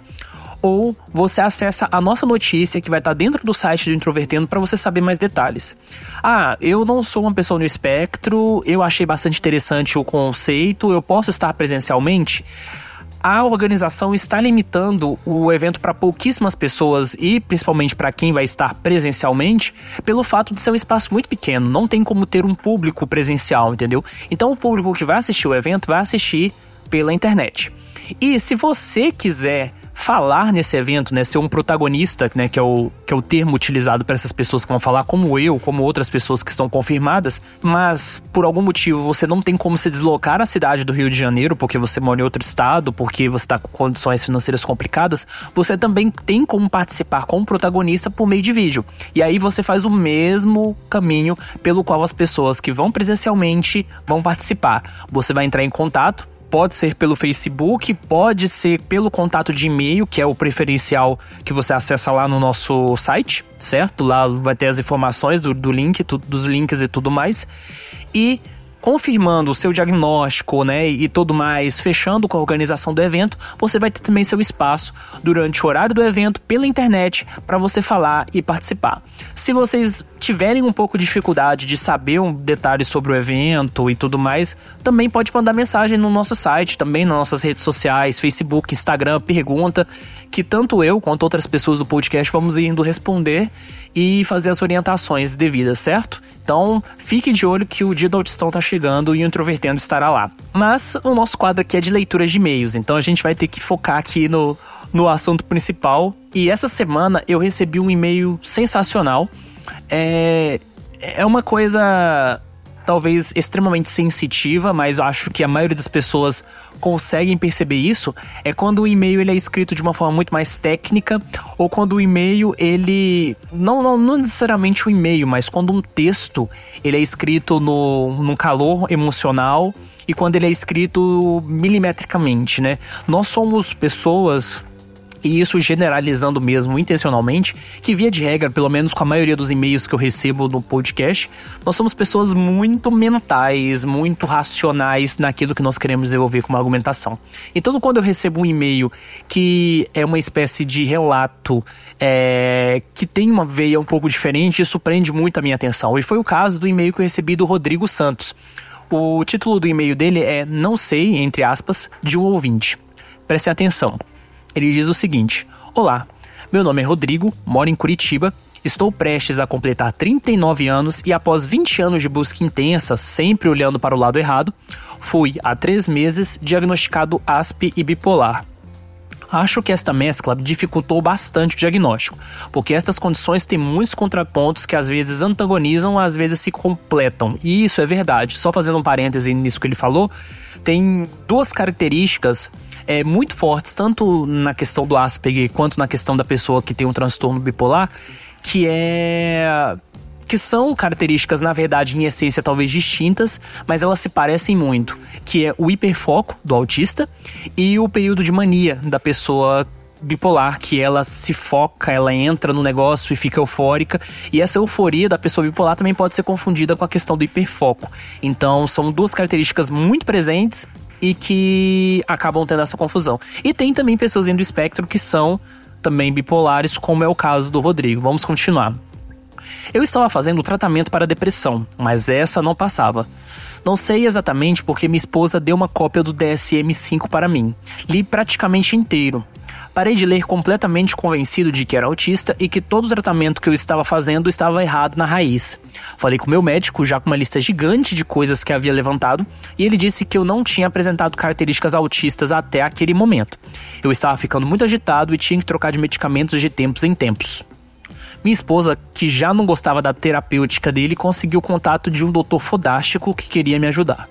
ou você acessa a nossa notícia que vai estar dentro do site do Introvertendo para você saber mais detalhes. Ah, eu não sou uma pessoa no espectro, eu achei bastante interessante o conceito, eu posso estar presencialmente? a organização está limitando o evento para pouquíssimas pessoas e principalmente para quem vai estar presencialmente, pelo fato de ser um espaço muito pequeno, não tem como ter um público presencial, entendeu? Então o público que vai assistir o evento vai assistir pela internet. E se você quiser falar nesse evento, né, ser um protagonista, né, que é o, que é o termo utilizado para essas pessoas que vão falar, como eu, como outras pessoas que estão confirmadas, mas por algum motivo você não tem como se deslocar à cidade do Rio de Janeiro, porque você mora em outro estado, porque você está com condições financeiras complicadas, você também tem como participar como protagonista por meio de vídeo. E aí você faz o mesmo caminho pelo qual as pessoas que vão presencialmente vão participar. Você vai entrar em contato Pode ser pelo Facebook, pode ser pelo contato de e-mail, que é o preferencial que você acessa lá no nosso site, certo? Lá vai ter as informações do, do link, tu, dos links e tudo mais. E confirmando o seu diagnóstico, né, e tudo mais, fechando com a organização do evento, você vai ter também seu espaço durante o horário do evento pela internet para você falar e participar. Se vocês tiverem um pouco de dificuldade de saber um detalhe sobre o evento e tudo mais, também pode mandar mensagem no nosso site, também nas nossas redes sociais, Facebook, Instagram, pergunta, que tanto eu quanto outras pessoas do podcast vamos indo responder e fazer as orientações devidas, certo? Então, fique de olho que o dia da tá chegando e o Introvertendo estará lá. Mas o nosso quadro aqui é de leitura de e-mails, então a gente vai ter que focar aqui no, no assunto principal. E essa semana eu recebi um e-mail sensacional. É, é uma coisa talvez extremamente sensitiva, mas acho que a maioria das pessoas conseguem perceber isso, é quando o e-mail ele é escrito de uma forma muito mais técnica, ou quando o e-mail ele não, não, não necessariamente o e-mail, mas quando um texto ele é escrito no, no calor emocional e quando ele é escrito milimetricamente, né? Nós somos pessoas e isso generalizando mesmo intencionalmente, que via de regra, pelo menos com a maioria dos e-mails que eu recebo no podcast, nós somos pessoas muito mentais, muito racionais naquilo que nós queremos desenvolver como argumentação. Então, quando eu recebo um e-mail que é uma espécie de relato é, que tem uma veia um pouco diferente, isso prende muito a minha atenção. E foi o caso do e-mail que eu recebi do Rodrigo Santos. O título do e-mail dele é Não sei, entre aspas, de um ouvinte. Preste atenção. Ele diz o seguinte: Olá, meu nome é Rodrigo, moro em Curitiba. Estou prestes a completar 39 anos e, após 20 anos de busca intensa, sempre olhando para o lado errado, fui, há três meses, diagnosticado ASP e bipolar. Acho que esta mescla dificultou bastante o diagnóstico, porque estas condições têm muitos contrapontos que às vezes antagonizam, às vezes se completam. E isso é verdade. Só fazendo um parêntese nisso que ele falou, tem duas características é, muito fortes, tanto na questão do Asperger quanto na questão da pessoa que tem um transtorno bipolar, que é que são características, na verdade, em essência talvez distintas, mas elas se parecem muito, que é o hiperfoco do autista e o período de mania da pessoa bipolar, que ela se foca, ela entra no negócio e fica eufórica. E essa euforia da pessoa bipolar também pode ser confundida com a questão do hiperfoco. Então, são duas características muito presentes e que acabam tendo essa confusão. E tem também pessoas dentro do espectro que são também bipolares, como é o caso do Rodrigo. Vamos continuar. Eu estava fazendo tratamento para depressão, mas essa não passava. Não sei exatamente porque minha esposa deu uma cópia do DSM-5 para mim. Li praticamente inteiro. Parei de ler completamente convencido de que era autista e que todo o tratamento que eu estava fazendo estava errado na raiz. Falei com meu médico, já com uma lista gigante de coisas que havia levantado, e ele disse que eu não tinha apresentado características autistas até aquele momento. Eu estava ficando muito agitado e tinha que trocar de medicamentos de tempos em tempos. Minha esposa, que já não gostava da terapêutica dele, conseguiu contato de um doutor fodástico que queria me ajudar.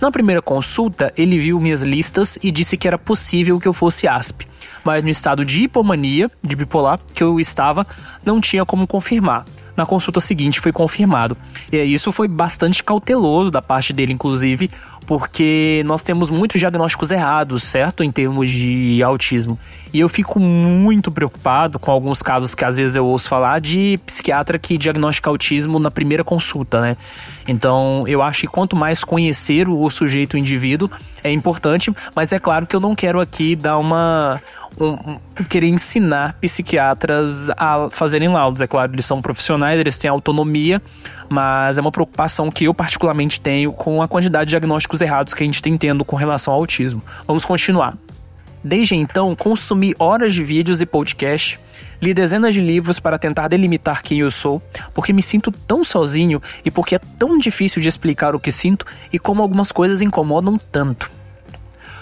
Na primeira consulta, ele viu minhas listas e disse que era possível que eu fosse ASP mas no estado de hipomania, de bipolar, que eu estava, não tinha como confirmar. Na consulta seguinte foi confirmado. E isso foi bastante cauteloso da parte dele, inclusive, porque nós temos muitos diagnósticos errados, certo? Em termos de autismo. E eu fico muito preocupado com alguns casos que às vezes eu ouço falar de psiquiatra que diagnostica autismo na primeira consulta, né? Então, eu acho que quanto mais conhecer o sujeito, o indivíduo, é importante, mas é claro que eu não quero aqui dar uma, um, um, querer ensinar psiquiatras a fazerem laudos. É claro, eles são profissionais, eles têm autonomia, mas é uma preocupação que eu particularmente tenho com a quantidade de diagnósticos errados que a gente tem tendo com relação ao autismo. Vamos continuar. Desde então, consumi horas de vídeos e podcast, li dezenas de livros para tentar delimitar quem eu sou, porque me sinto tão sozinho e porque é tão difícil de explicar o que sinto e como algumas coisas incomodam tanto.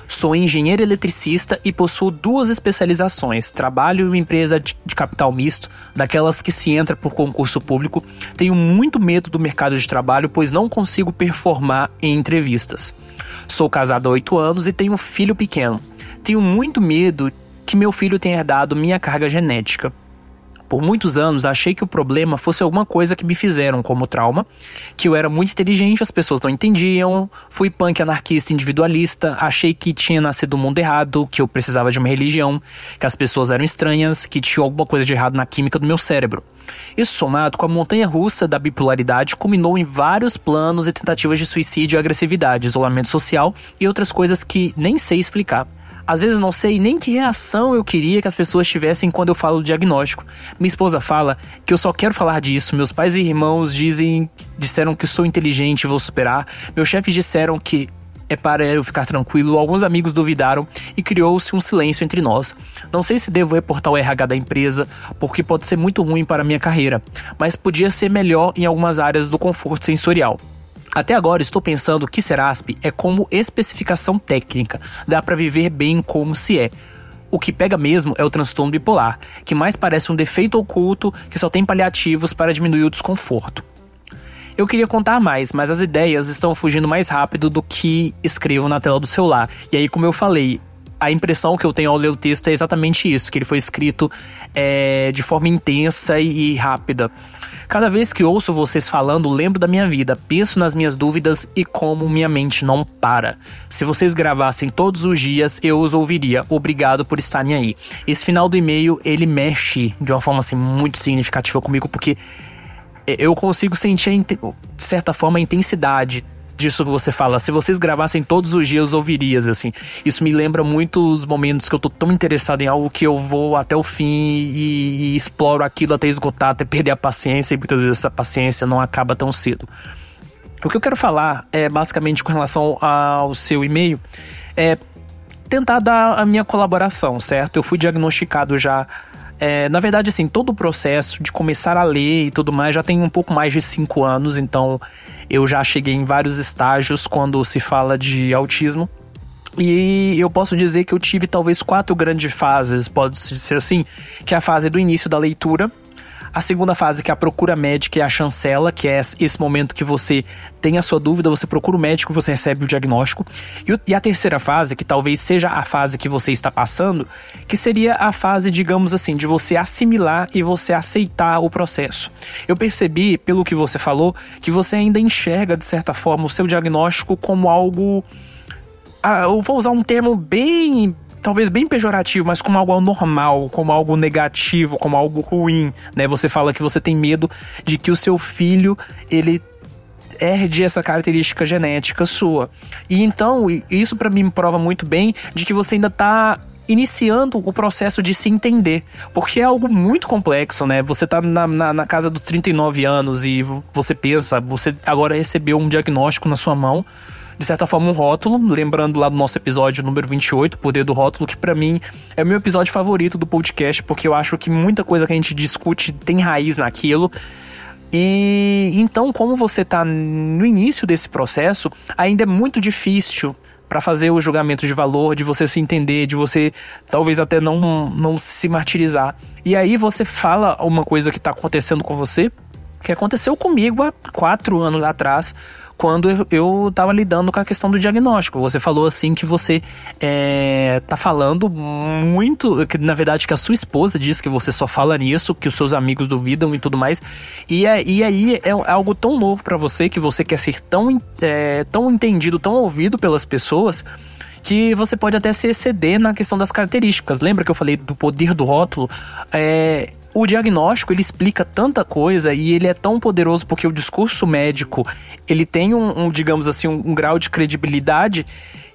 Sou engenheiro eletricista e possuo duas especializações. Trabalho em uma empresa de capital misto, daquelas que se entra por concurso público. Tenho muito medo do mercado de trabalho, pois não consigo performar em entrevistas. Sou casado há oito anos e tenho um filho pequeno. Tenho muito medo que meu filho tenha herdado minha carga genética. Por muitos anos achei que o problema fosse alguma coisa que me fizeram como trauma, que eu era muito inteligente, as pessoas não entendiam, fui punk anarquista individualista, achei que tinha nascido o mundo errado, que eu precisava de uma religião, que as pessoas eram estranhas, que tinha alguma coisa de errado na química do meu cérebro. Isso somado com a montanha russa da bipolaridade culminou em vários planos e tentativas de suicídio, agressividade, isolamento social e outras coisas que nem sei explicar. Às vezes não sei nem que reação eu queria que as pessoas tivessem quando eu falo do diagnóstico. Minha esposa fala que eu só quero falar disso. Meus pais e irmãos dizem, disseram que sou inteligente e vou superar. Meus chefes disseram que é para eu ficar tranquilo. Alguns amigos duvidaram e criou-se um silêncio entre nós. Não sei se devo reportar o RH da empresa, porque pode ser muito ruim para minha carreira, mas podia ser melhor em algumas áreas do conforto sensorial. Até agora estou pensando que Serasp é como especificação técnica, dá para viver bem como se é. O que pega mesmo é o transtorno bipolar, que mais parece um defeito oculto que só tem paliativos para diminuir o desconforto. Eu queria contar mais, mas as ideias estão fugindo mais rápido do que escrevo na tela do celular. E aí, como eu falei, a impressão que eu tenho ao ler o texto é exatamente isso, que ele foi escrito é, de forma intensa e rápida. Cada vez que ouço vocês falando, lembro da minha vida, penso nas minhas dúvidas e como minha mente não para. Se vocês gravassem todos os dias, eu os ouviria. Obrigado por estarem aí. Esse final do e-mail, ele mexe de uma forma assim muito significativa comigo, porque eu consigo sentir, de certa forma, a intensidade disso que você fala. Se vocês gravassem todos os dias, ouvirias, assim. Isso me lembra muito os momentos que eu tô tão interessado em algo que eu vou até o fim e, e exploro aquilo até esgotar, até perder a paciência, e muitas vezes essa paciência não acaba tão cedo. O que eu quero falar é basicamente com relação ao seu e-mail é tentar dar a minha colaboração, certo? Eu fui diagnosticado já é, na verdade, assim, todo o processo de começar a ler e tudo mais já tem um pouco mais de cinco anos, então eu já cheguei em vários estágios quando se fala de autismo. E eu posso dizer que eu tive talvez quatro grandes fases, pode ser assim, que é a fase do início da leitura, A segunda fase, que é a procura médica e a chancela, que é esse momento que você tem a sua dúvida, você procura o médico, você recebe o diagnóstico. E a terceira fase, que talvez seja a fase que você está passando, que seria a fase, digamos assim, de você assimilar e você aceitar o processo. Eu percebi, pelo que você falou, que você ainda enxerga, de certa forma, o seu diagnóstico como algo. Ah, eu vou usar um termo bem talvez bem pejorativo, mas como algo anormal, como algo negativo, como algo ruim, né? Você fala que você tem medo de que o seu filho ele herde essa característica genética sua. E então, isso para mim prova muito bem de que você ainda tá iniciando o processo de se entender. Porque é algo muito complexo, né? Você tá na, na, na, casa dos 39 anos e você pensa, você agora recebeu um diagnóstico na sua mão de certa forma, um rótulo, lembrando lá do nosso episódio número 28, Poder do Rótulo, que para mim é o meu episódio favorito do podcast, porque eu acho que muita coisa que a gente discute tem raiz naquilo. E então, como você está no início desse processo, ainda é muito difícil para fazer o julgamento de valor, de você se entender, de você talvez até não, não se martirizar. E aí você fala uma coisa que está acontecendo com você, que aconteceu comigo há quatro anos atrás, quando eu estava lidando com a questão do diagnóstico. Você falou assim que você é, tá falando muito, que na verdade que a sua esposa diz que você só fala nisso, que os seus amigos duvidam e tudo mais. E, é, e aí é algo tão novo para você que você quer ser tão, é, tão entendido, tão ouvido pelas pessoas que você pode até se exceder na questão das características. Lembra que eu falei do poder do rótulo? É, o diagnóstico ele explica tanta coisa e ele é tão poderoso porque o discurso médico ele tem um, um digamos assim um, um grau de credibilidade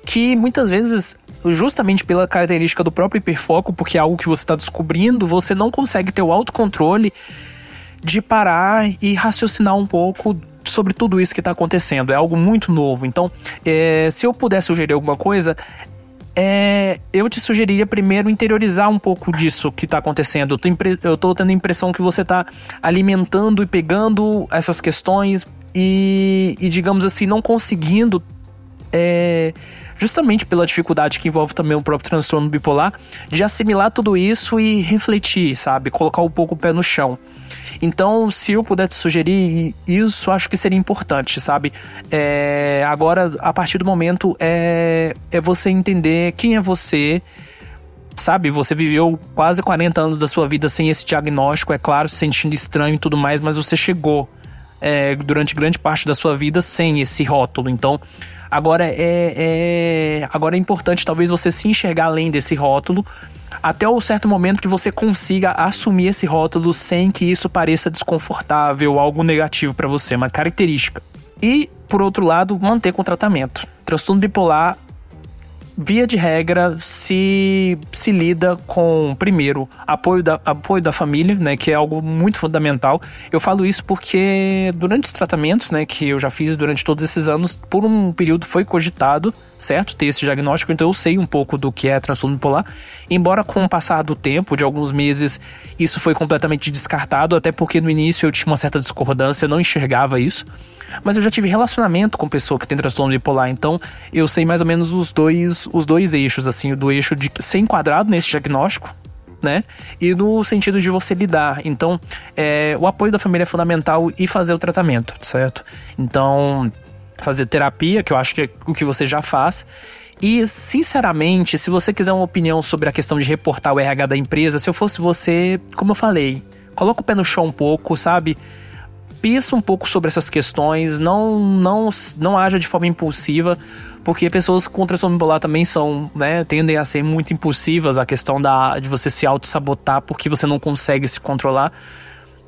que muitas vezes justamente pela característica do próprio hiperfoco porque é algo que você está descobrindo você não consegue ter o autocontrole de parar e raciocinar um pouco sobre tudo isso que está acontecendo. É algo muito novo. Então, é, se eu pudesse sugerir alguma coisa, é, eu te sugeriria primeiro interiorizar um pouco disso que está acontecendo. Eu tô tendo a impressão que você está alimentando e pegando essas questões e, e digamos assim, não conseguindo. É, justamente pela dificuldade que envolve também o próprio transtorno bipolar, de assimilar tudo isso e refletir, sabe? Colocar um pouco o pé no chão. Então, se eu puder te sugerir isso, acho que seria importante, sabe? É, agora, a partir do momento, é, é você entender quem é você, sabe? Você viveu quase 40 anos da sua vida sem esse diagnóstico, é claro, se sentindo estranho e tudo mais, mas você chegou é, durante grande parte da sua vida sem esse rótulo. Então, agora é, é, agora é importante talvez você se enxergar além desse rótulo até o certo momento que você consiga assumir esse rótulo sem que isso pareça desconfortável, algo negativo para você, uma característica. E, por outro lado, manter com tratamento. Transtorno bipolar via de regra, se, se lida com, primeiro, apoio da, apoio da família, né, que é algo muito fundamental. Eu falo isso porque durante os tratamentos, né, que eu já fiz durante todos esses anos, por um período foi cogitado, certo, ter esse diagnóstico, então eu sei um pouco do que é transtorno bipolar. Embora com o passar do tempo, de alguns meses, isso foi completamente descartado, até porque no início eu tinha uma certa discordância, eu não enxergava isso. Mas eu já tive relacionamento com pessoa que tem transtorno bipolar, então eu sei mais ou menos os dois, os dois eixos, assim, do eixo de ser enquadrado nesse diagnóstico, né? E no sentido de você lidar. Então, é, o apoio da família é fundamental e fazer o tratamento, certo? Então, fazer terapia, que eu acho que é o que você já faz. E, sinceramente, se você quiser uma opinião sobre a questão de reportar o RH da empresa, se eu fosse você, como eu falei, coloca o pé no chão um pouco, sabe? Pensa um pouco sobre essas questões, não, não, não haja de forma impulsiva, porque pessoas com transtorno bipolar também são, né, tendem a ser muito impulsivas, a questão da, de você se auto-sabotar porque você não consegue se controlar.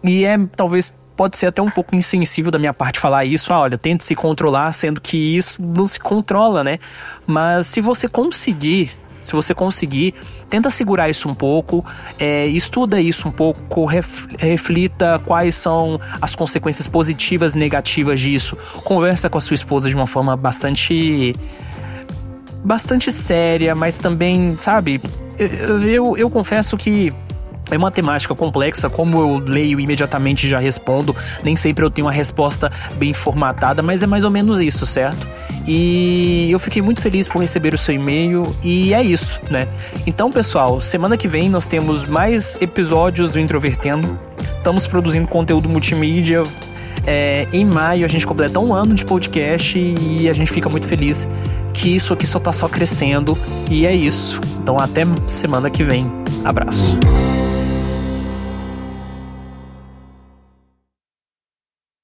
E é, talvez, pode ser até um pouco insensível da minha parte falar isso, ah, olha, tente se controlar, sendo que isso não se controla, né? Mas se você conseguir se você conseguir, tenta segurar isso um pouco, é, estuda isso um pouco, ref, reflita quais são as consequências positivas e negativas disso. Conversa com a sua esposa de uma forma bastante. bastante séria, mas também, sabe? Eu, eu, eu confesso que é uma temática complexa, como eu leio imediatamente já respondo, nem sempre eu tenho uma resposta bem formatada, mas é mais ou menos isso, certo? E eu fiquei muito feliz por receber o seu e-mail e é isso, né? Então, pessoal, semana que vem nós temos mais episódios do Introvertendo. estamos produzindo conteúdo multimídia. É, em maio a gente completa um ano de podcast e a gente fica muito feliz que isso aqui só tá só crescendo. E é isso. Então até semana que vem. Abraço.